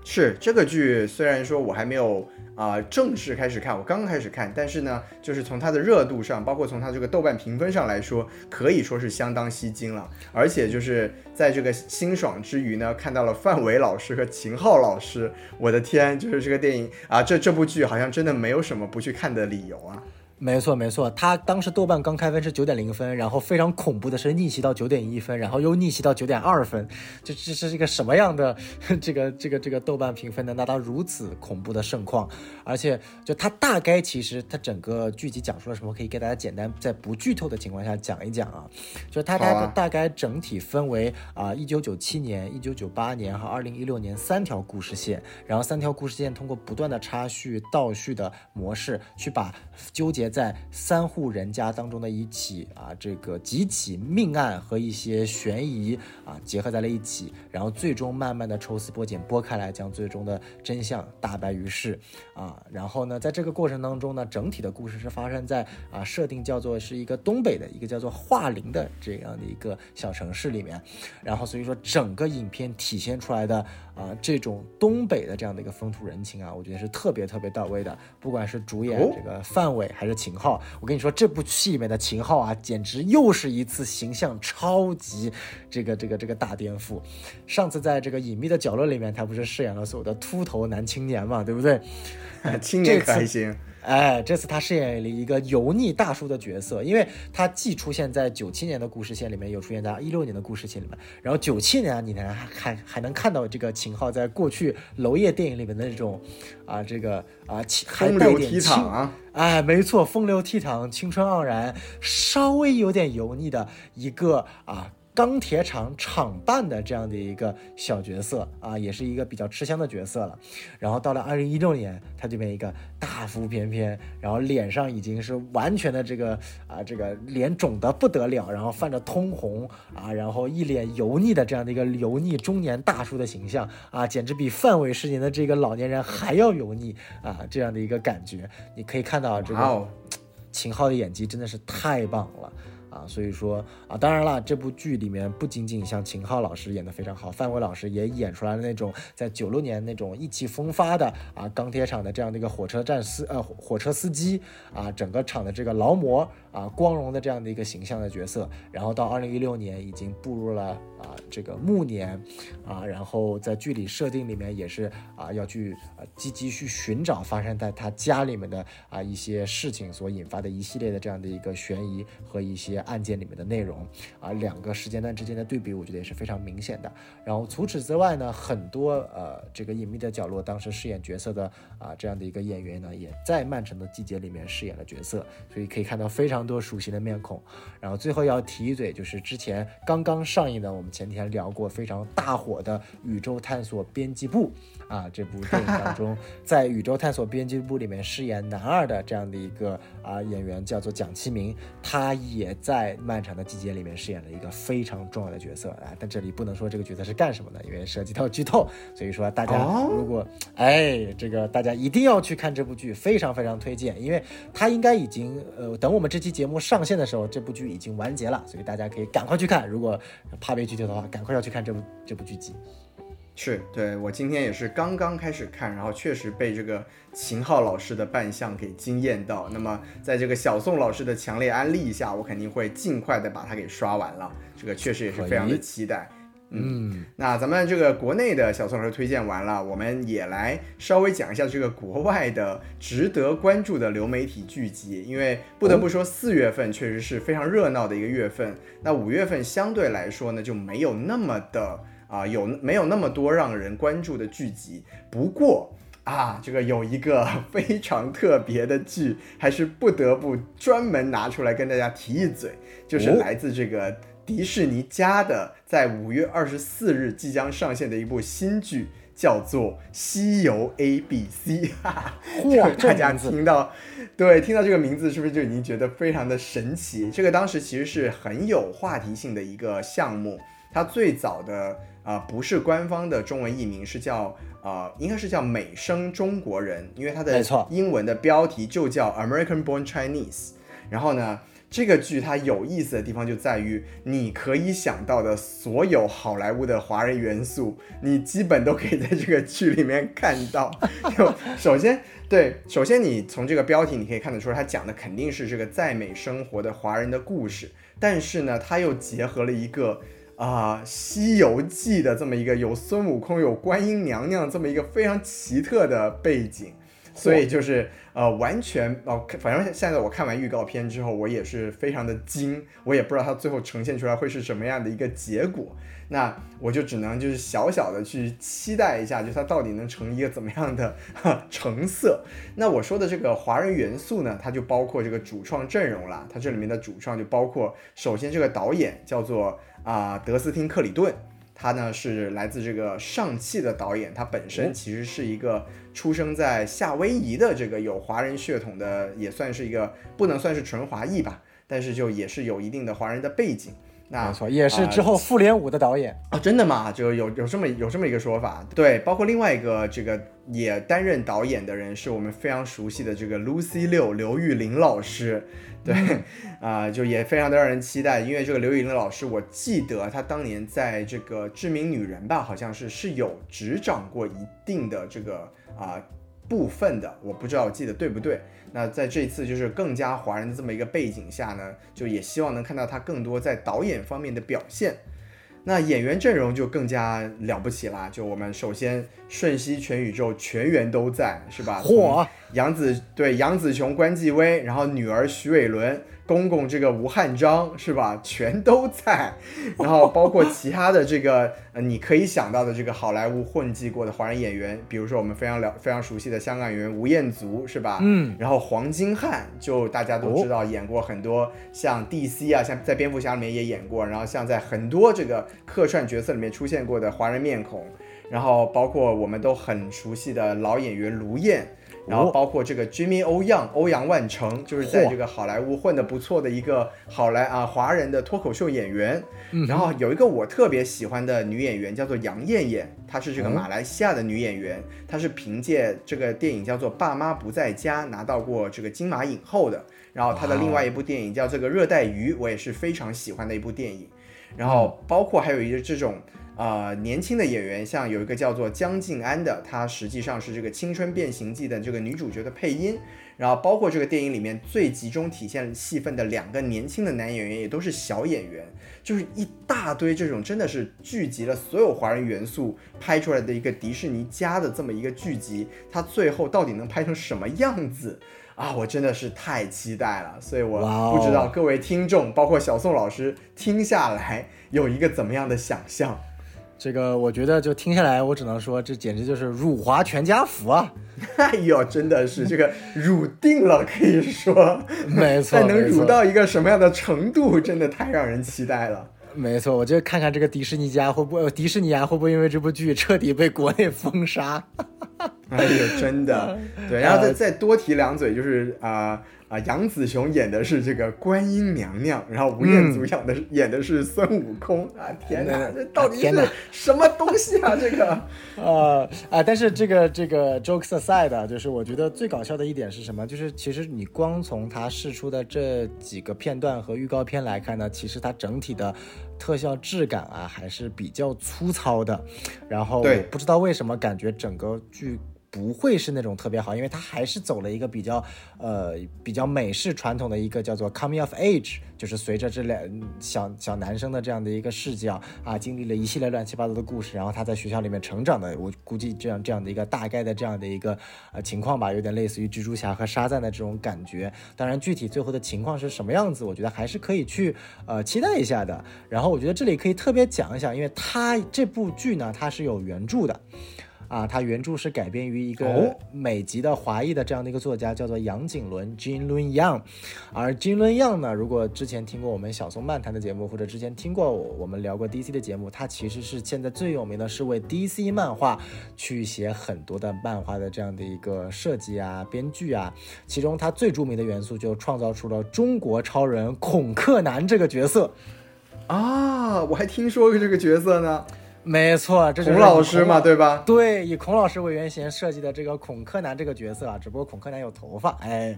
是这个剧，虽然说我还没有啊正式开始看，我刚开始看，但是呢，就是从它的热度上，包括从它这个豆瓣评分上来说，可以说是相当吸睛了。而且就是在这个清爽之余呢，看到了范伟老师和秦昊老师，我的天，就是这个电影啊，这这部剧好像真的没有什么不去看的理由啊。没错没错，他当时豆瓣刚开分是九点零分，然后非常恐怖的是逆袭到九点一分，然后又逆袭到九点二分，这这是一个什么样的这个 这个这个豆瓣评分能达到如此恐怖的盛况？而且就他大概其实他整个剧集讲述了什么，可以给大家简单在不剧透的情况下讲一讲啊。就他大大概整体分为啊一九九七年、一九九八年和二零一六年三条故事线，然后三条故事线通过不断的插叙倒叙的模式去把纠结。在三户人家当中的一起啊，这个几起命案和一些悬疑啊结合在了一起，然后最终慢慢的抽丝剥茧剥开来，将最终的真相大白于世啊。然后呢，在这个过程当中呢，整体的故事是发生在啊设定叫做是一个东北的一个叫做桦林的这样的一个小城市里面，然后所以说整个影片体现出来的啊这种东北的这样的一个风土人情啊，我觉得是特别特别到位的，不管是主演这个范伟还是秦昊，我跟你说这部戏里面的秦昊啊，简直又是一次形象超级这个这个这个大颠覆。上次在这个隐秘的角落里面，他不是饰演了所谓的秃头男青年嘛，对不对？青年可还行？哎，这次他饰演了一个油腻大叔的角色，因为他既出现在九七年的故事线里面，又出现在一六年的故事线里面。然后九七年啊，你还还还能看到这个秦昊在过去娄烨电影里面的那种啊，这个啊，还带点青啊，哎，没错，风流倜傥、青春盎然，稍微有点油腻的一个啊。钢铁厂厂办的这样的一个小角色啊，也是一个比较吃香的角色了。然后到了二零一六年，他这边一个大腹便便，然后脸上已经是完全的这个啊，这个脸肿得不得了，然后泛着通红啊，然后一脸油腻的这样的一个油腻中年大叔的形象啊，简直比范伟饰演的这个老年人还要油腻啊，这样的一个感觉，你可以看到这个秦昊的演技真的是太棒了。啊，所以说啊，当然了，这部剧里面不仅仅像秦昊老师演的非常好，范伟老师也演出来了那种在九六年那种意气风发的啊，钢铁厂的这样的一个火车站司呃火车司机啊，整个厂的这个劳模啊，光荣的这样的一个形象的角色。然后到二零一六年已经步入了啊这个暮年啊，然后在剧里设定里面也是啊要去积极去寻找发生在他家里面的啊一些事情所引发的一系列的这样的一个悬疑和一些。案件里面的内容啊，两个时间段之间的对比，我觉得也是非常明显的。然后除此之外呢，很多呃，这个隐秘的角落当时饰演角色的啊，这样的一个演员呢，也在漫长的季节里面饰演了角色，所以可以看到非常多熟悉的面孔。然后最后要提一嘴，就是之前刚刚上映的，我们前天聊过非常大火的《宇宙探索编辑部》啊，这部电影当中，在《宇宙探索编辑部》里面饰演男二的这样的一个啊演员叫做蒋奇明，他也在。漫长的季节里面饰演了一个非常重要的角色啊，但这里不能说这个角色是干什么的，因为涉及到剧透，所以说大家如果哎，这个大家一定要去看这部剧，非常非常推荐，因为他应该已经呃，等我们这期节目上线的时候，这部剧已经完结了，所以大家可以赶快去看，如果怕被剧透的话，赶快要去看这部这部剧集。是对我今天也是刚刚开始看，然后确实被这个秦昊老师的扮相给惊艳到。那么在这个小宋老师的强烈安利下，我肯定会尽快的把它给刷完了。这个确实也是非常的期待。嗯，那咱们这个国内的小宋老师推荐完了，我们也来稍微讲一下这个国外的值得关注的流媒体剧集。因为不得不说，四月份确实是非常热闹的一个月份。那五月份相对来说呢，就没有那么的。啊，有没有那么多让人关注的剧集？不过啊，这个有一个 非常特别的剧，还是不得不专门拿出来跟大家提一嘴，就是来自这个迪士尼家的，在五月二十四日即将上线的一部新剧，叫做《西游 A B C》。嚯，大家听到，对，听到这个名字是不是就已经觉得非常的神奇？这个当时其实是很有话题性的一个项目，它最早的。啊，不是官方的中文译名，是叫啊，应该是叫美声中国人，因为它的英文的标题就叫 American Born Chinese。然后呢，这个剧它有意思的地方就在于，你可以想到的所有好莱坞的华人元素，你基本都可以在这个剧里面看到。就首先，对，首先你从这个标题你可以看得出来，它讲的肯定是这个在美生活的华人的故事，但是呢，它又结合了一个。啊，《西游记》的这么一个有孙悟空、有观音娘娘这么一个非常奇特的背景，所以就是呃，完全哦，反正现在我看完预告片之后，我也是非常的惊，我也不知道它最后呈现出来会是什么样的一个结果。那我就只能就是小小的去期待一下，就它到底能成一个怎么样的成色。那我说的这个华人元素呢，它就包括这个主创阵容了，它这里面的主创就包括首先这个导演叫做。啊，德斯汀·克里顿，他呢是来自这个上汽的导演，他本身其实是一个出生在夏威夷的这个有华人血统的，也算是一个不能算是纯华裔吧，但是就也是有一定的华人的背景。那没错，也是之后《复联五》的导演啊，真的吗？就有有这么有这么一个说法，对，包括另外一个这个也担任导演的人，是我们非常熟悉的这个 Lucy 六刘玉玲老师，对，啊，就也非常的让人期待，因为这个刘玉玲老师，我记得她当年在这个《致命女人》吧，好像是是有执掌过一定的这个啊部分的，我不知道我记得对不对。那在这次就是更加华人的这么一个背景下呢，就也希望能看到他更多在导演方面的表现。那演员阵容就更加了不起啦，就我们首先瞬息全宇宙全员都在，是吧？嚯！杨紫对杨紫琼、关继威，然后女儿徐伟伦。公公这个吴汉章是吧，全都在，然后包括其他的这个呃，你可以想到的这个好莱坞混迹过的华人演员，比如说我们非常了非常熟悉的香港演员吴彦祖是吧？嗯，然后黄金汉就大家都知道演过很多像 DC 啊，像在蝙蝠侠里面也演过，然后像在很多这个客串角色里面出现过的华人面孔，然后包括我们都很熟悉的老演员卢燕。然后包括这个 Jimmy O Young 欧阳万成，就是在这个好莱坞混得不错的一个好莱啊华人的脱口秀演员。然后有一个我特别喜欢的女演员叫做杨艳艳，她是这个马来西亚的女演员，她是凭借这个电影叫做《爸妈不在家》拿到过这个金马影后的。然后她的另外一部电影叫这个《热带鱼》，我也是非常喜欢的一部电影。然后包括还有一个这种。呃，年轻的演员像有一个叫做江静安的，她实际上是这个《青春变形记》的这个女主角的配音。然后包括这个电影里面最集中体现戏份的两个年轻的男演员，也都是小演员，就是一大堆这种真的是聚集了所有华人元素拍出来的一个迪士尼家的这么一个剧集，它最后到底能拍成什么样子啊？我真的是太期待了。所以我不知道各位听众，包括小宋老师听下来有一个怎么样的想象。这个我觉得就听下来，我只能说这简直就是辱华全家福啊！哎呦，真的是这个辱定了，可以说没错。但能辱到一个什么样的程度，真的太让人期待了。没错，我就看看这个迪士尼家会不会，迪士尼啊会不会因为这部剧彻底被国内封杀？哎呦，真的对。然后再再多提两嘴，就是啊。啊，杨紫琼演的是这个观音娘娘，然后吴彦祖演的演的是孙悟空啊！天哪，这到底是什么东西啊？这个，呃啊，但是这个这个 jokes aside，就是我觉得最搞笑的一点是什么？就是其实你光从他试出的这几个片段和预告片来看呢，其实它整体的特效质感啊还是比较粗糙的。然后不知道为什么感觉整个剧。不会是那种特别好，因为他还是走了一个比较，呃，比较美式传统的一个叫做 coming of age，就是随着这两小小男生的这样的一个视角啊，经历了一系列乱七八糟的故事，然后他在学校里面成长的，我估计这样这样的一个大概的这样的一个呃情况吧，有点类似于蜘蛛侠和沙赞的这种感觉。当然，具体最后的情况是什么样子，我觉得还是可以去呃期待一下的。然后我觉得这里可以特别讲一讲，因为他这部剧呢，它是有原著的。啊，它原著是改编于一个美籍的华裔的这样的一个作家，叫做杨景伦 （Jin Lun Yang）。而 Jin Lun Yang 呢，如果之前听过我们小松漫谈的节目，或者之前听过我们聊过 DC 的节目，他其实是现在最有名的是为 DC 漫画去写很多的漫画的这样的一个设计啊、编剧啊。其中他最著名的元素就创造出了中国超人孔克南这个角色。啊，我还听说过这个角色呢。没错，这是孔老师嘛，对吧？对，以孔老师为原型设计的这个孔柯南这个角色啊，只不过孔柯南有头发，哎，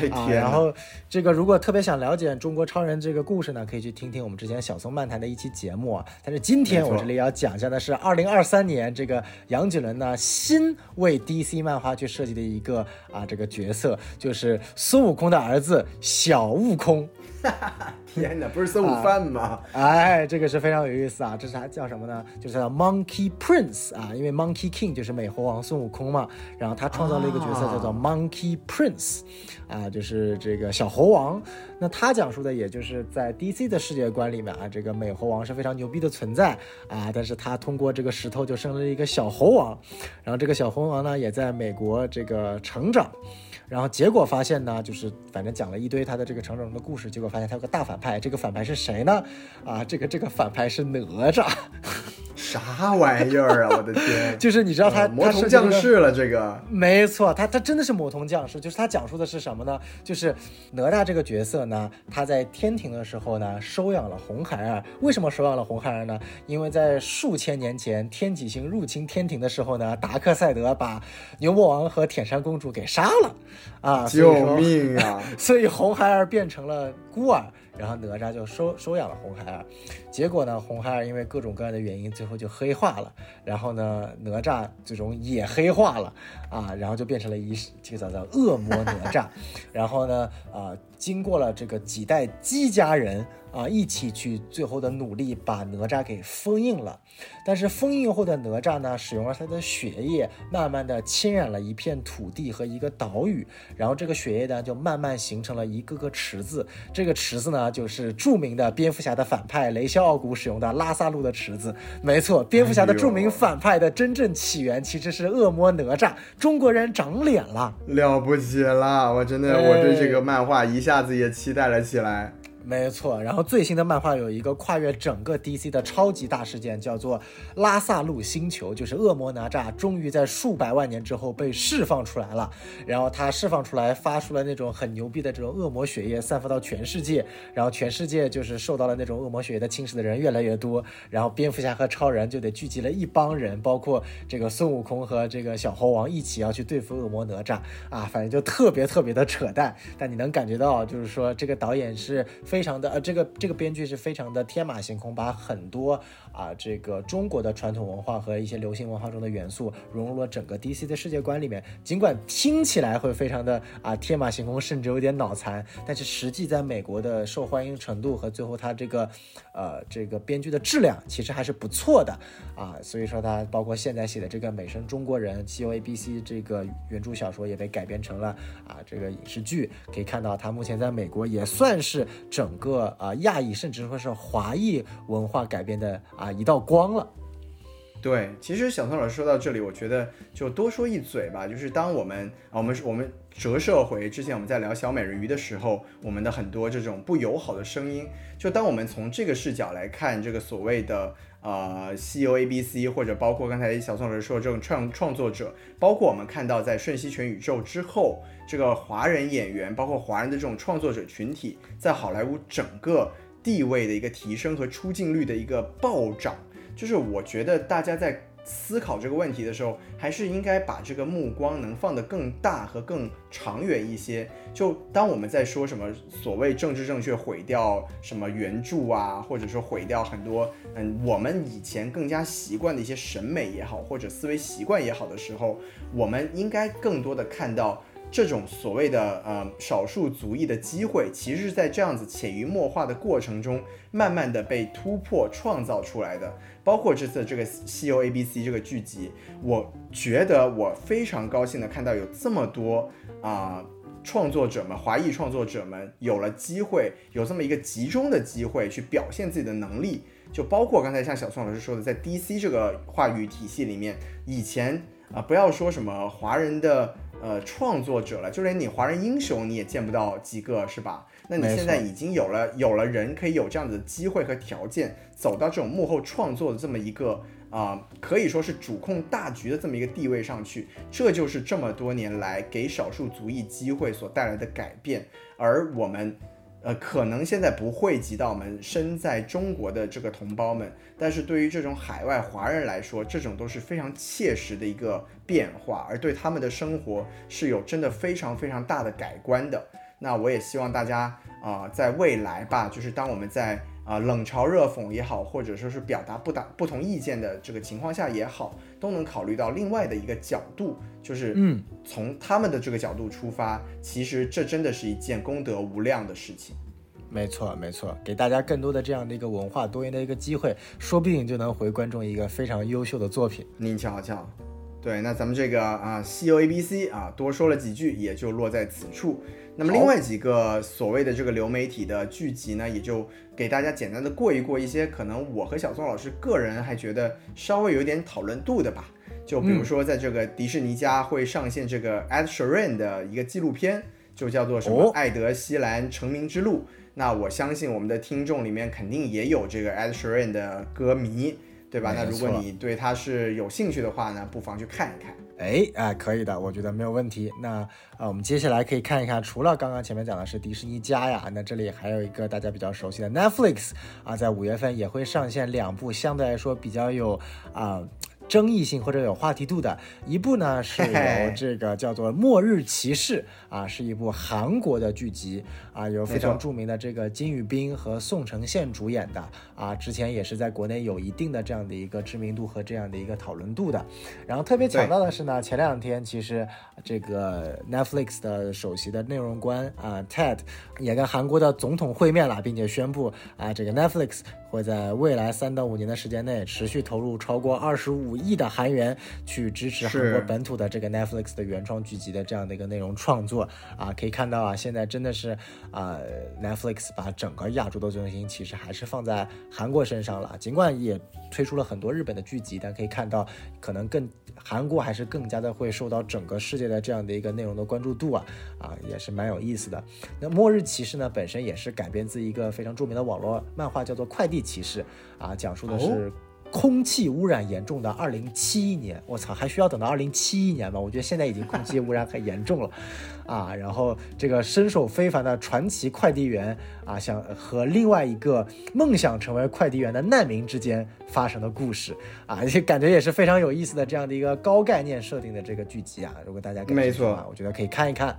哎然后这个如果特别想了解中国超人这个故事呢，可以去听听我们之前小松漫谈的一期节目啊。但是今天我这里要讲一下的是二零二三年这个杨景伦呢新为 DC 漫画去设计的一个啊这个角色，就是孙悟空的儿子小悟空。天哪，不是孙悟饭吗？哎，这个是非常有意思啊！这是他叫什么呢？就是叫 Monkey Prince 啊，因为 Monkey King 就是美猴王孙悟空嘛。然后他创造了一个角色叫做 Monkey Prince，啊，就是这个小猴王。那他讲述的也就是在 DC 的世界观里面啊，这个美猴王是非常牛逼的存在啊，但是他通过这个石头就生了一个小猴王，然后这个小猴王呢也在美国这个成长。然后结果发现呢，就是反正讲了一堆他的这个成长的故事，结果发现他有个大反派，这个反派是谁呢？啊，这个这个反派是哪吒。啥玩意儿啊！我的天，就是你知道他魔童降世了，这个没错，他他真的是魔童降世。就是他讲述的是什么呢？就是哪吒这个角色呢，他在天庭的时候呢，收养了红孩儿。为什么收养了红孩儿呢？因为在数千年前天启星入侵天庭的时候呢，达克赛德把牛魔王和铁扇公主给杀了，啊，救命啊！所以红孩儿变成了孤儿。然后哪吒就收收养了红孩儿，结果呢，红孩儿因为各种各样的原因，最后就黑化了。然后呢，哪吒最终也黑化了啊，然后就变成了一这个叫做恶魔哪吒。然后呢，啊，经过了这个几代姬家人。啊，一起去最后的努力把哪吒给封印了，但是封印后的哪吒呢，使用了他的血液，慢慢的侵染了一片土地和一个岛屿，然后这个血液呢就慢慢形成了一个个池子，这个池子呢就是著名的蝙蝠侠的反派雷肖奥古使用的拉萨路的池子，没错，蝙蝠侠的著名反派的真正起源其实是恶魔哪吒，中国人长脸了，了不起了，我真的我对这个漫画一下下子也期待了起来。没错，然后最新的漫画有一个跨越整个 DC 的超级大事件，叫做拉萨路星球，就是恶魔哪吒终于在数百万年之后被释放出来了。然后他释放出来，发出了那种很牛逼的这种恶魔血液，散发到全世界。然后全世界就是受到了那种恶魔血液的侵蚀的人越来越多。然后蝙蝠侠和超人就得聚集了一帮人，包括这个孙悟空和这个小猴王一起要去对付恶魔哪吒啊，反正就特别特别的扯淡。但你能感觉到，就是说这个导演是非。常的呃，这个这个编剧是非常的天马行空，把很多啊这个中国的传统文化和一些流行文化中的元素融入了整个 DC 的世界观里面。尽管听起来会非常的啊天马行空，甚至有点脑残，但是实际在美国的受欢迎程度和最后它这个呃这个编剧的质量其实还是不错的啊。所以说它包括现在写的这个《美声中国人》《西游 A B C》这个原著小说也被改编成了啊这个影视剧，可以看到它目前在美国也算是整。个啊亚裔甚至说是华裔文化改变的啊一道光了。对，其实小宋老师说到这里，我觉得就多说一嘴吧。就是当我们啊我们我们折射回之前我们在聊小美人鱼的时候，我们的很多这种不友好的声音，就当我们从这个视角来看这个所谓的呃西游 A B C，或者包括刚才小宋老师说这种创创作者，包括我们看到在瞬息全宇宙之后。这个华人演员，包括华人的这种创作者群体，在好莱坞整个地位的一个提升和出镜率的一个暴涨，就是我觉得大家在思考这个问题的时候，还是应该把这个目光能放得更大和更长远一些。就当我们在说什么所谓政治正确毁掉什么原著啊，或者说毁掉很多嗯我们以前更加习惯的一些审美也好，或者思维习惯也好的时候，我们应该更多的看到。这种所谓的呃少数族裔的机会，其实是在这样子潜移默化的过程中，慢慢的被突破创造出来的。包括这次这个《西游 A B C》这个剧集，我觉得我非常高兴的看到有这么多啊创作者们，华裔创作者们有了机会，有这么一个集中的机会去表现自己的能力。就包括刚才像小宋老师说的，在 D C 这个话语体系里面，以前啊不要说什么华人的。呃，创作者了，就连你华人英雄你也见不到几个，是吧？那你现在已经有了有了人可以有这样的机会和条件，走到这种幕后创作的这么一个啊，可以说是主控大局的这么一个地位上去，这就是这么多年来给少数族裔机会所带来的改变，而我们。呃，可能现在不惠及到我们身在中国的这个同胞们，但是对于这种海外华人来说，这种都是非常切实的一个变化，而对他们的生活是有真的非常非常大的改观的。那我也希望大家啊，在未来吧，就是当我们在啊冷嘲热讽也好，或者说是表达不达不同意见的这个情况下也好，都能考虑到另外的一个角度，就是嗯，从他们的这个角度出发，其实这真的是一件功德无量的事情。没错，没错，给大家更多的这样的一个文化多元的一个机会，说不定就能回观众一个非常优秀的作品。您瞧瞧。对，那咱们这个啊，西游 A B C 啊，多说了几句，也就落在此处。那么另外几个所谓的这个流媒体的剧集呢，也就给大家简单的过一过一些可能我和小宋老师个人还觉得稍微有点讨论度的吧。就比如说在这个迪士尼家会上线这个 Ed Sheeran 的一个纪录片，就叫做什么《艾德希兰成名之路》。那我相信我们的听众里面肯定也有这个 Ed Sheeran 的歌迷。对吧？那如果你对它是有兴趣的话呢，不妨去看一看。哎哎，可以的，我觉得没有问题。那啊，我们接下来可以看一看，除了刚刚前面讲的是迪士尼家呀，那这里还有一个大家比较熟悉的 Netflix 啊，在五月份也会上线两部相对来说比较有啊。争议性或者有话题度的。一部呢，是由这个叫做《末日骑士》啊，是一部韩国的剧集啊，有非常著名的这个金宇彬和宋承宪主演的啊，之前也是在国内有一定的这样的一个知名度和这样的一个讨论度的。然后特别强调的是呢，前两天其实这个 Netflix 的首席的内容官啊 Ted 也跟韩国的总统会面了，并且宣布啊，这个 Netflix 会在未来三到五年的时间内持续投入超过二十五亿的韩元去支持韩国本土的这个 Netflix 的原创剧集的这样的一个内容创作啊，可以看到啊，现在真的是啊、Netflix 把整个亚洲的重心其实还是放在韩国身上了，尽管也推出了很多日本的剧集，但可以看到可能更韩国还是更加的会受到整个世界的这样的一个内容的关注度啊啊，也是蛮有意思的。那《末日骑士》呢，本身也是改编自一个非常著名的网络漫画，叫做《快递骑士》啊，讲述的是哦。空气污染严重的二零七一年，我操，还需要等到二零七一年吗？我觉得现在已经空气污染很严重了，啊，然后这个身手非凡的传奇快递员啊，想和另外一个梦想成为快递员的难民之间发生的故事啊，这感觉也是非常有意思的这样的一个高概念设定的这个剧集啊，如果大家没错我觉得可以看一看。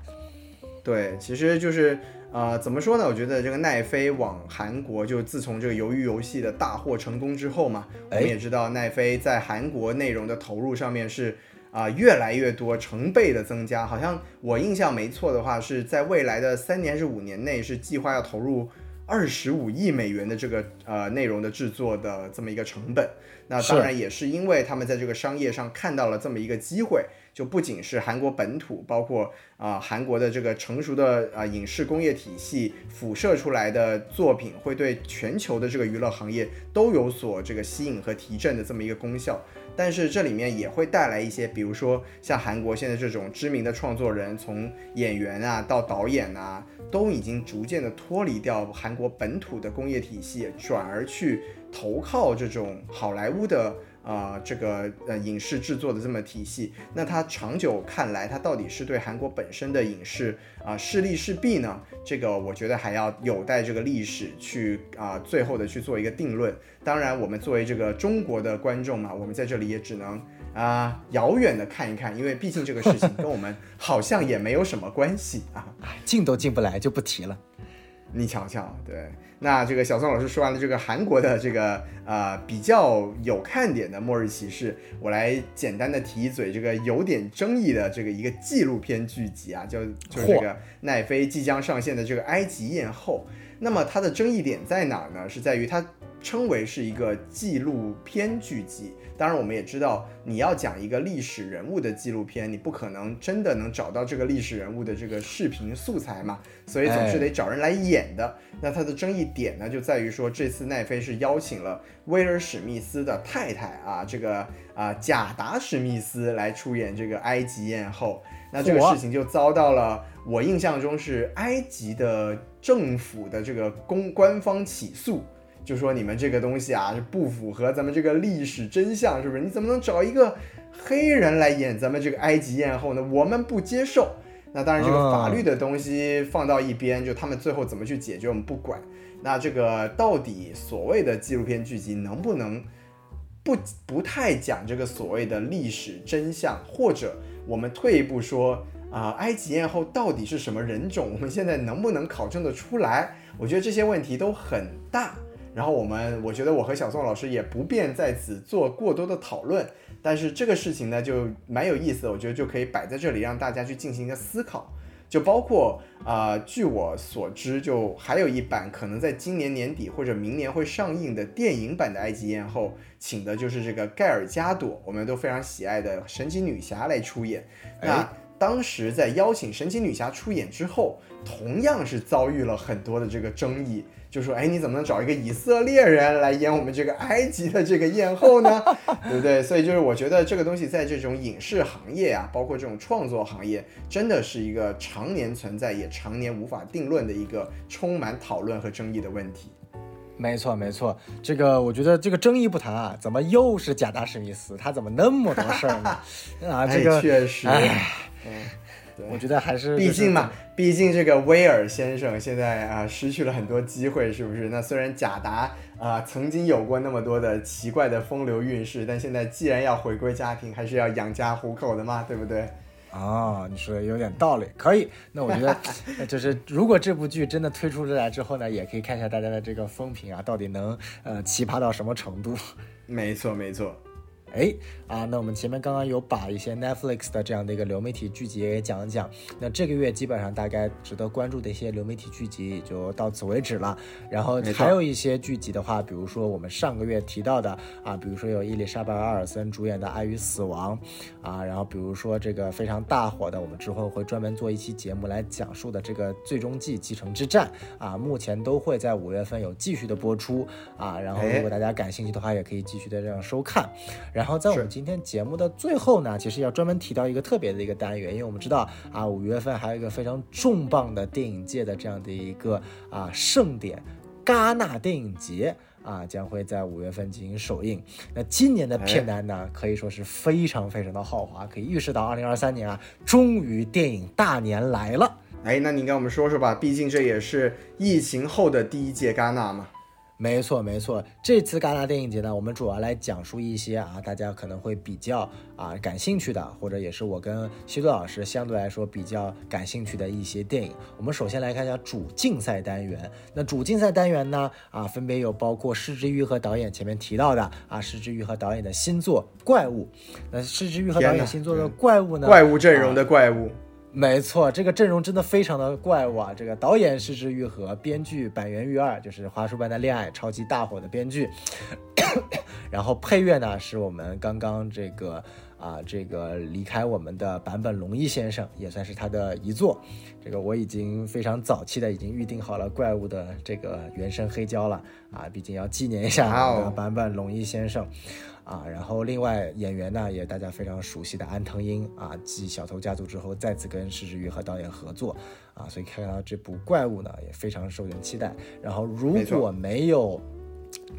对，其实就是呃，怎么说呢？我觉得这个奈飞往韩国，就自从这个鱿鱼游戏的大获成功之后嘛，我们哎也知道奈飞在韩国内容的投入上面是啊、越来越多，成倍的增加。好像我印象没错的话，是在未来的三年还是五年内，是计划要投入。二十五亿美元的这个呃内容的制作的这么一个成本，那当然也是因为他们在这个商业上看到了这么一个机会，就不仅是韩国本土，包括啊、韩国的这个成熟的啊、影视工业体系辐射出来的作品，会对全球的这个娱乐行业都有所这个吸引和提振的这么一个功效。但是这里面也会带来一些，比如说像韩国现在这种知名的创作人，从演员啊到导演啊，都已经逐渐的脱离掉韩国本土的工业体系，转而去投靠这种好莱坞的啊、这个呃影视制作的这么体系。那它长久看来，它到底是对韩国本身的影视啊、是利是弊呢？这个我觉得还要有待这个历史去啊、最后的去做一个定论。当然，我们作为这个中国的观众嘛，我们在这里也只能啊遥远的看一看，因为毕竟这个事情跟我们好像也没有什么关系啊。进都进不来，就不提了。你瞧瞧，对，那这个小宋老师说完了这个韩国的这个呃比较有看点的《末日骑士》，我来简单的提一嘴这个有点争议的这个一个纪录片剧集啊，就就是这个奈飞即将上线的这个《埃及艳后》。那么它的争议点在哪儿呢？是在于它称为是一个纪录片剧集。当然，我们也知道，你要讲一个历史人物的纪录片，你不可能真的能找到这个历史人物的这个视频素材嘛，所以总是得找人来演的。那它的争议点呢，就在于说，这次奈飞是邀请了威尔史密斯的太太啊，这个啊贾达史密斯来出演这个埃及艳后。那这个事情就遭到了我印象中是埃及的政府的这个公官方起诉。就说你们这个东西啊是不符合咱们这个历史真相，是不是？你怎么能找一个黑人来演咱们这个埃及艳后呢？我们不接受。那当然，这个法律的东西放到一边，就他们最后怎么去解决，我们不管。那这个到底所谓的纪录片剧集能不能不不太讲这个所谓的历史真相，或者我们退一步说啊、埃及艳后到底是什么人种？我们现在能不能考证得出来？我觉得这些问题都很大。然后我们，我觉得我和小宋老师也不便在此做过多的讨论，但是这个事情呢，就蛮有意思的，我觉得就可以摆在这里，让大家去进行一个思考。就包括啊、呃据我所知，就还有一版可能在今年年底或者明年会上映的电影版的《埃及艳后》，请的就是这个盖尔加朵，我们都非常喜爱的神奇女侠来出演。那哎当时在邀请神奇女侠出演之后，同样是遭遇了很多的这个争议，就说，哎，你怎么能找一个以色列人来演我们这个埃及的这个艳后呢？对不对？所以就是我觉得这个东西在这种影视行业啊，包括这种创作行业，真的是一个常年存在也常年无法定论的一个充满讨论和争议的问题。没错，没错，这个我觉得这个争议不谈啊，怎么又是贾达史密斯？他怎么那么多事儿呢？啊，这个确实，嗯，我觉得还是，毕竟嘛，毕竟这个威尔先生现在啊失去了很多机会，是不是？那虽然贾达啊曾经有过那么多的奇怪的风流韵事，但现在既然要回归家庭，还是要养家糊口的嘛，对不对？啊，你说的有点道理，可以。那我觉得，就是如果这部剧真的推出来之后呢，也可以看一下大家的这个风评啊，到底能呃奇葩到什么程度？没错，没错。哎啊，那我们前面刚刚有把一些 Netflix 的这样的一个流媒体剧集也讲一讲。那这个月基本上大概值得关注的一些流媒体剧集也就到此为止了。然后还有一些剧集的话，比如说我们上个月提到的啊，比如说有伊丽莎白·阿尔森主演的《爱与死亡》啊，然后比如说这个非常大火的，我们之后会专门做一期节目来讲述的这个《最终季：继承之战》啊，目前都会在五月份有继续的播出啊。然后如果大家感兴趣的话，也可以继续的这样收看。然后在我们今天节目的最后呢，其实要专门提到一个特别的一个单元，因为我们知道啊，五月份还有一个非常重磅的电影界的这样的一个啊盛典——戛纳电影节啊，将会在五月份进行首映。那今年的片单呢，可以说是非常非常的豪华，可以预示到二零二三年啊，终于电影大年来了。哎，那你跟我们说说吧，毕竟这也是疫情后的第一届戛纳嘛。没错，没错。这次戛纳电影节呢，我们主要来讲述一些啊，大家可能会比较啊感兴趣的，或者也是我跟西多老师相对来说比较感兴趣的一些电影。我们首先来看一下主竞赛单元。那主竞赛单元呢，啊，分别有包括施之玉和导演前面提到的啊，施之玉和导演的新作《怪物》。那施之玉和导演新作的《怪物》呢？怪物阵容的怪物。没错，这个阵容真的非常的怪物啊！这个导演是之愈合，编剧板垣裕二，就是《花束般的恋爱》超级大火的编剧。然后配乐呢，是我们刚刚这个啊，这个离开我们的坂本龙一先生，也算是他的遗作。这个我已经非常早期的已经预定好了怪物的这个原声黑胶了啊，毕竟要纪念一下坂本龙一先生。啊，然后另外演员呢，也大家非常熟悉的安藤英啊，继《小偷家族》之后再次跟石之予和导演合作啊，所以看到这部怪物呢，也非常受人期待。然后如果没有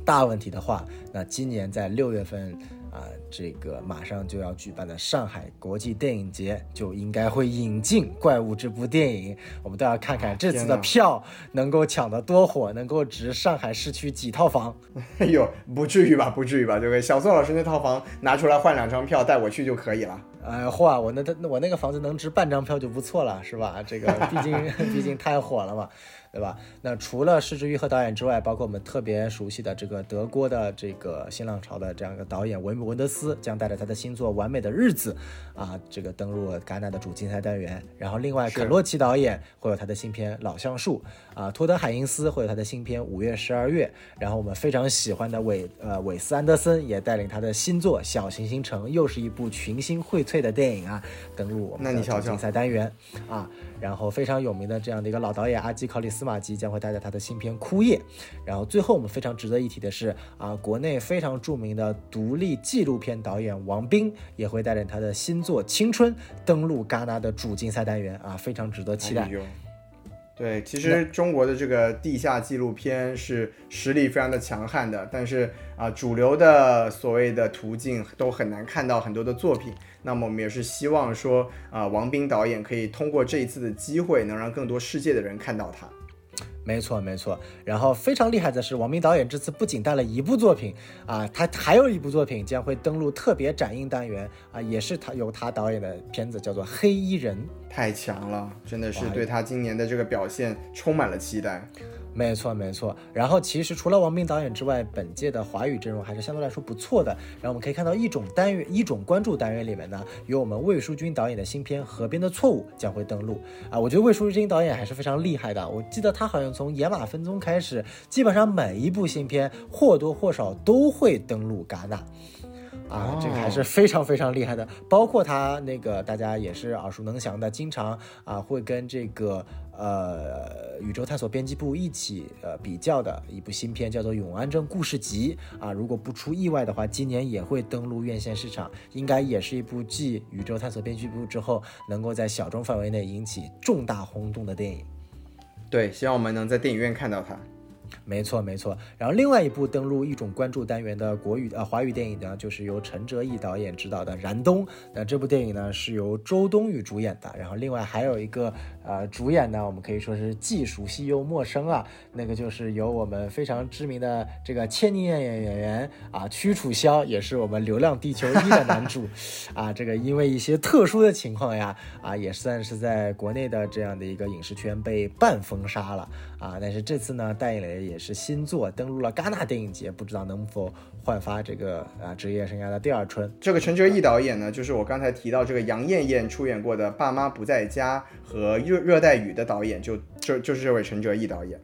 大问题的话，那今年在六月份。啊，这个马上就要举办的上海国际电影节就应该会引进《怪物》这部电影，我们都要看看这次的票能够抢得多火，能够值上海市区几套房。哎呦，不至于吧，不至于吧，对不对小宋老师那套房拿出来换两张票带我去就可以了。哎，嚯，我那那我那个房子能值半张票就不错了，是吧？这个毕竟 毕竟太火了嘛。对吧？那除了施之玉和导演之外，包括我们特别熟悉的这个德国的这个新浪潮的这样一个导演维姆文德斯，将带着他的新作《完美的日子》啊，这个登陆戛纳的主竞赛单元。然后，另外肯洛奇导演会有他的新片《老橡树》啊，托德海因斯会有他的新片《五月十二月》。然后，我们非常喜欢的韦呃韦斯安德森也带领他的新作《小行星城》，又是一部群星荟萃的电影啊，登陆我们的主竞赛单元啊。然后，非常有名的这样的一个老导演阿基考里斯。马吉将会带着他的新片《枯叶》，然后最后我们非常值得一提的是啊，国内非常著名的独立纪录片导演王斌也会带领他的新作《青春》登陆戛纳的主竞赛单元啊，非常值得期待。对，其实中国的这个地下纪录片是实力非常的强悍的，但是啊，主流的所谓的途径都很难看到很多的作品。那么我们也是希望说啊，王斌导演可以通过这一次的机会，能让更多世界的人看到他。没错，没错。然后非常厉害的是，王明导演这次不仅带了一部作品啊，他还有一部作品将会登陆特别展映单元啊，也是他由他导演的片子，叫做《黑衣人》。太强了，真的是对他今年的这个表现充满了期待。没错，没错。然后其实除了王斌导演之外，本届的华语阵容还是相对来说不错的。然后我们可以看到一种单元、一种关注单元里面呢，有我们魏书君导演的新片《河边的错误》将会登陆啊。我觉得魏书君导演还是非常厉害的。我记得他好像从《野马分鬃》开始，基本上每一部新片或多或少都会登陆戛纳。啊，这个还是非常非常厉害的，包括他那个大家也是耳熟能详的，经常啊会跟这个呃宇宙探索编辑部一起呃比较的一部新片，叫做《永安镇故事集》啊，如果不出意外的话，今年也会登陆院线市场，应该也是一部继宇宙探索编辑部之后，能够在小众范围内引起重大轰动的电影。对，希望我们能在电影院看到它。没错，没错。然后另外一部登陆一种关注单元的国语呃华语电影呢，就是由陈哲艺导演执导的《燃冬》。那这部电影呢是由周冬雨主演的。然后另外还有一个呃主演呢，我们可以说是既熟悉又陌生啊。那个就是由我们非常知名的这个千年演演员啊屈楚萧，也是我们《流浪地球一》的男主啊。这个因为一些特殊的情况呀啊，也算是在国内的这样的一个影视圈被半封杀了啊。但是这次呢，带演了也是新作，登陆了戛纳电影节，不知道能否焕发这个啊职业生涯的第二春。这个陈哲艺导演呢，就是我刚才提到这个杨艳艳出演过的《爸妈不在家》和《热热带雨》的导演，就就就是这位陈哲艺导演。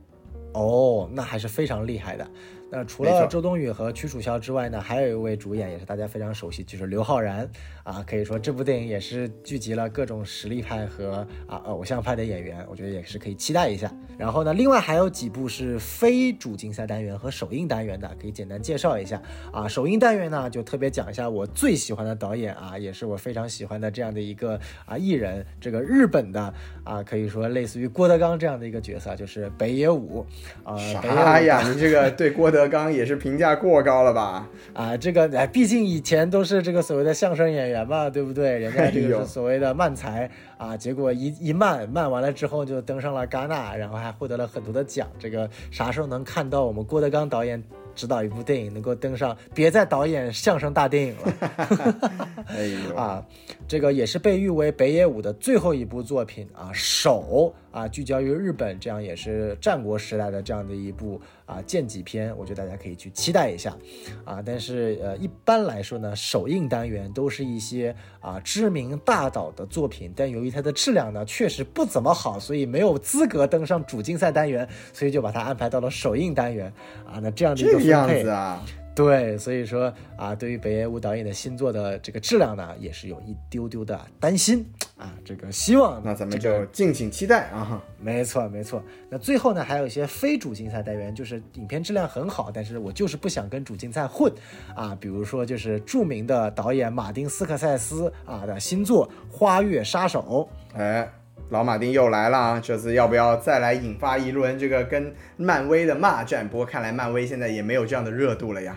哦，那还是非常厉害的。那除了周冬雨和屈楚萧之外呢，还有一位主演也是大家非常熟悉，就是刘昊然啊。可以说这部电影也是聚集了各种实力派和啊偶像派的演员，我觉得也是可以期待一下。然后呢，另外还有几部是非主竞赛单元和首映单元的，可以简单介绍一下啊。首映单元呢，就特别讲一下我最喜欢的导演啊，也是我非常喜欢的这样的一个啊艺人，这个日本的啊，可以说类似于郭德纲这样的一个角色，就是北野武啊。啥呀？你这个对郭德。德纲也是评价过高了吧？啊，这个哎，毕竟以前都是这个所谓的相声演员嘛，对不对？人家这个是所谓的慢才啊，结果一一慢慢完了之后就登上了戛纳，然后还获得了很多的奖。这个啥时候能看到我们郭德纲导演？指导一部电影能够登上，别再导演相声大电影了。哎呦啊，这个也是被誉为北野武的最后一部作品啊，手啊，聚焦于日本，这样也是战国时代的这样的一部啊剑戟片，我觉得大家可以去期待一下啊。但是呃，一般来说呢，首映单元都是一些啊知名大导的作品，但由于它的质量呢确实不怎么好，所以没有资格登上主竞赛单元，所以就把它安排到了首映单元啊。那这样的一个。样子啊，对，所以说啊，对于北野武导演的新作的这个质量呢，也是有一丢丢的担心啊。这个希望，那咱们就敬请期待啊。没错，没错。那最后呢，还有一些非主竞赛单元，就是影片质量很好，但是我就是不想跟主竞赛混啊。比如说，就是著名的导演马丁斯科塞斯啊的新作《花月杀手》，哎。老马丁又来了啊！这次要不要再来引发一轮这个跟漫威的骂战？不过看来漫威现在也没有这样的热度了呀。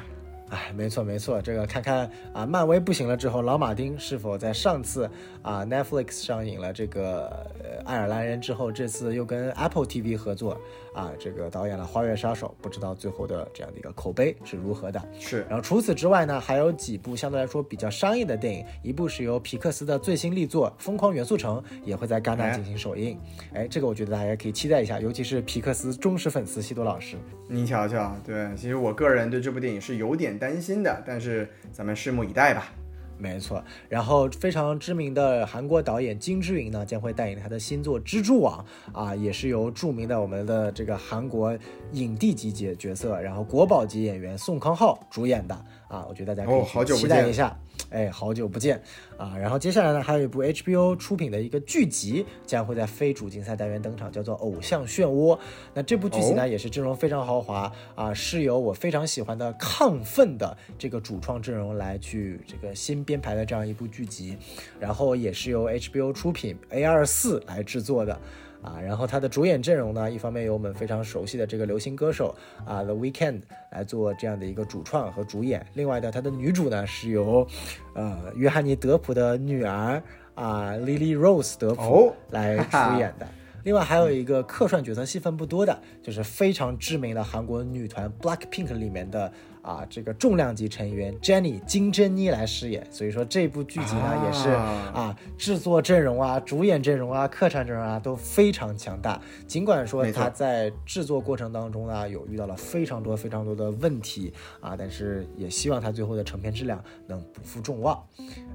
哎，没错没错，这个看看啊，漫威不行了之后，老马丁是否在上次啊 Netflix 上映了这个爱尔兰人之后，这次又跟 Apple TV 合作？啊，这个导演了《花月杀手》，不知道最后的这样的一个口碑是如何的。是，然后除此之外呢，还有几部相对来说比较商业的电影，一部是由皮克斯的最新力作《疯狂元素城》也会在戛纳进行首映。哎，这个我觉得大家可以期待一下，尤其是皮克斯忠实粉丝西多老师。你瞧瞧，对，其实我个人对这部电影是有点担心的，但是咱们拭目以待吧。没错，然后非常知名的韩国导演金智云呢，将会带领他的新作《蜘蛛网》啊，也是由著名的我们的这个韩国影帝级角角色，然后国宝级演员宋康昊主演的啊，我觉得大家可以期待一下。哎，好久不见啊！然后接下来呢，还有一部 HBO 出品的一个剧集将会在非主竞赛单元登场，叫做《偶像漩涡》。那这部剧集呢，也是阵容非常豪华啊，是由我非常喜欢的亢奋的这个主创阵容来去这个新编排的这样一部剧集，然后也是由 HBO 出品，A 二四来制作的。啊，然后他的主演阵容呢，一方面有我们非常熟悉的这个流行歌手啊，The Weeknd 来做这样的一个主创和主演。另外呢，他的女主呢是由，呃，约翰尼·德普的女儿啊，Lily Rose 德普来出演的。另外还有一个客串角色戏份不多的，就是非常知名的韩国女团 Black Pink 里面的。啊，这个重量级成员 Jenny 金珍妮来饰演，所以说这部剧集呢也是啊，制作阵容啊、主演阵容啊、客串阵容啊都非常强大。尽管说他在制作过程当中呢有遇到了非常多非常多的问题啊，但是也希望他最后的成片质量能不负众望。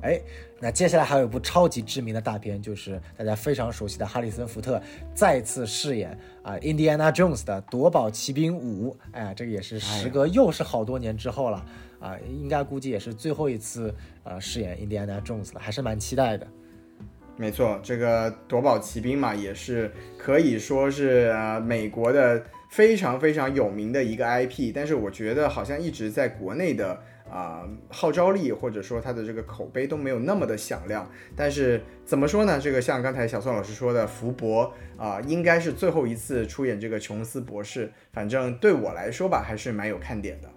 哎，那接下来还有一部超级知名的大片，就是大家非常熟悉的哈里森福特再次饰演。啊，Indiana Jones 的夺宝奇兵五，哎呀，这个也是时隔又是好多年之后了啊，应该估计也是最后一次呃饰演 Indiana Jones 了，还是蛮期待的。没错，这个夺宝奇兵嘛，也是可以说是呃美国的非常非常有名的一个 IP，但是我觉得好像一直在国内的啊、号召力或者说它的这个口碑都没有那么的响亮。但是怎么说呢？这个像刚才小宋老师说的，福伯啊、应该是最后一次出演这个琼斯博士，反正对我来说吧，还是蛮有看点的。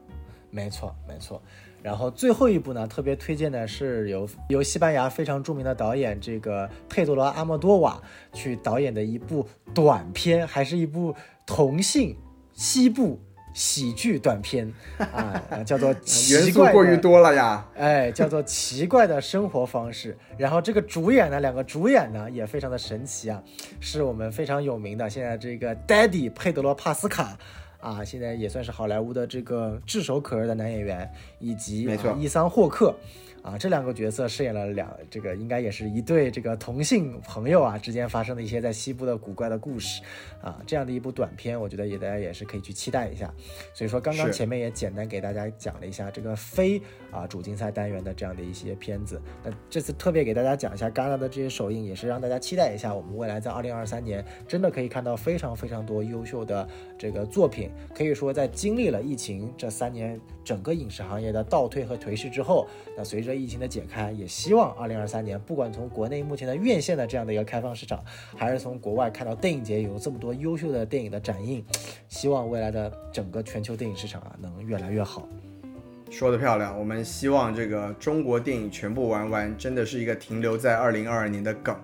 没错，没错。然后最后一部呢，特别推荐的是由由西班牙非常著名的导演这个佩德罗阿莫多瓦去导演的一部短片，还是一部同性西部喜剧短片 啊，呃叫做元奇怪过于多了呀。哎，叫做奇怪的生活方式。然后这个主演呢，两个主演呢也非常的神奇啊，是我们非常有名的现在这个 Daddy 佩德罗帕斯卡。啊，现在也算是好莱坞的这个炙手可热的男演员，以及伊桑霍克，啊，这两个角色饰演了两这个应该也是一对这个同性朋友啊之间发生的一些在西部的古怪的故事，啊，这样的一部短片，我觉得也大家也是可以去期待一下。所以说，刚刚前面也简单给大家讲了一下这个非啊主竞赛单元的这样的一些片子。那这次特别给大家讲一下戛纳的这些首映，也是让大家期待一下，我们未来在二零二三年真的可以看到非常非常多优秀的这个作品。可以说，在经历了疫情这三年整个影视行业的倒退和颓势之后，那随着疫情的解开，也希望二零二三年，不管从国内目前的院线的这样的一个开放市场，还是从国外看到电影节有这么多优秀的电影的展映，希望未来的整个全球电影市场啊能越来越好。说的漂亮，我们希望这个中国电影全部玩完，真的是一个停留在二零二二年的梗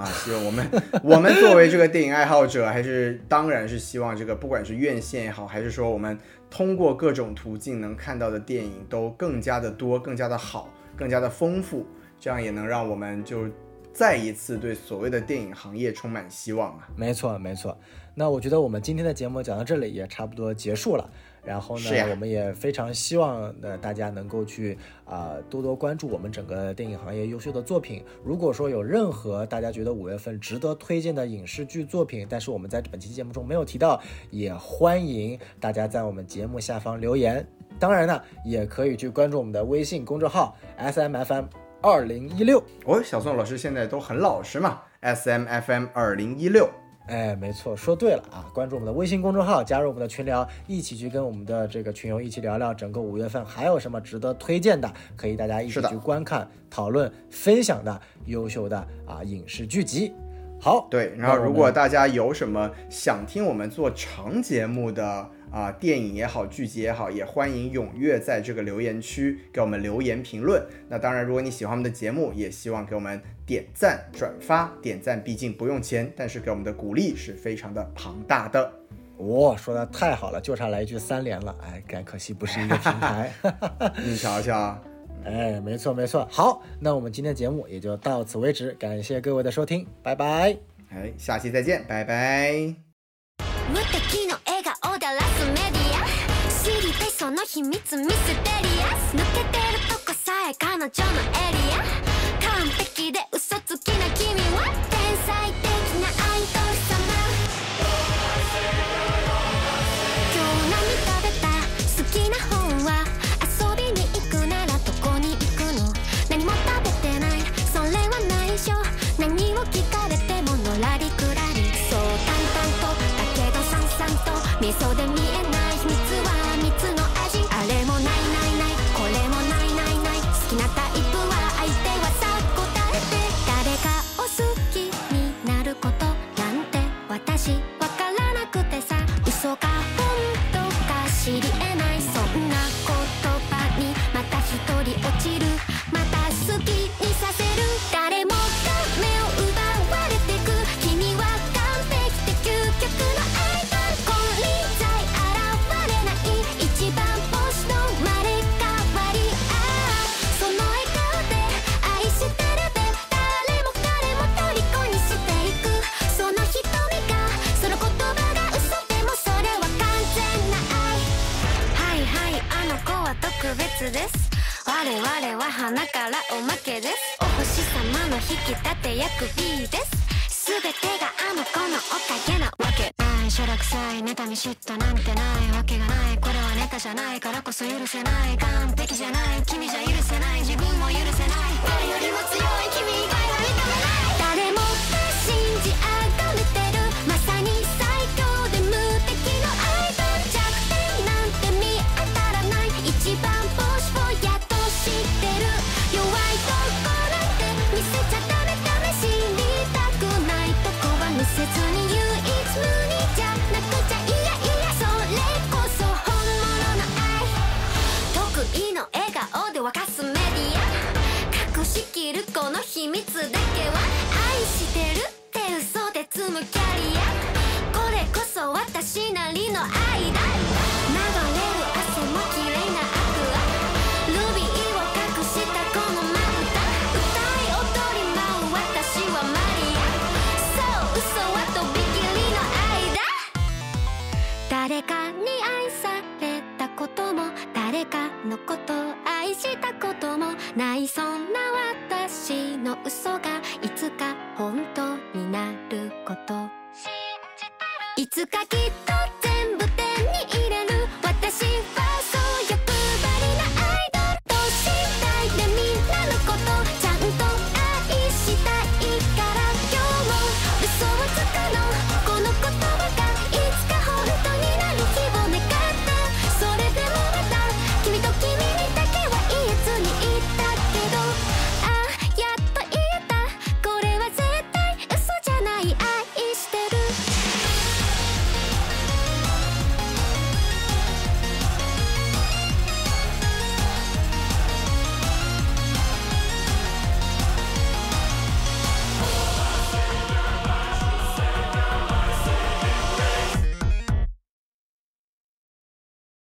啊！希望我们我们作为这个电影爱好者，还是当然是希望这个不管是院线也好，还是说我们通过各种途径能看到的电影都更加的多、更加的好、更加的丰富，这样也能让我们就再一次对所谓的电影行业充满希望啊！没错，没错。那我觉得我们今天的节目讲到这里也差不多结束了。然后呢，我们也非常希望呃大家能够去啊、多多关注我们整个电影行业优秀的作品。如果说有任何大家觉得五月份值得推荐的影视剧作品，但是我们在本期节目中没有提到，也欢迎大家在我们节目下方留言。当然呢，也可以去关注我们的微信公众号 S M F M 二零一六。哦，小宋老师现在都很老实嘛，S M F M 二零一六。哎，没错，说对了啊！关注我们的微信公众号，加入我们的群聊，一起去跟我们的这个群友一起聊聊整个五月份还有什么值得推荐的，可以大家一起去观看、讨论、分享的优秀的啊影视剧集。好，对，然后如果大家有什么想听我们做长节目的啊、电影也好，剧集也好，也欢迎踊跃在这个留言区给我们留言评论。那当然，如果你喜欢我们的节目，也希望给我们点赞、转发。点赞毕竟不用钱，但是给我们的鼓励是非常的庞大的。哇、说的太好了，就差来一句三连了。哎，该可惜不是一个平台。你瞧瞧，哎，没错没错。好，那我们今天节目也就到此为止，感谢各位的收听，拜拜。哎，下期再见，拜拜。無敵の笑顔でラスメディア知りたいその秘密ミステリアス抜けてるとこさえ彼女のエリア 完璧で嘘つきな君は天才的なアイドル私わからなくてさ嘘か本当か知り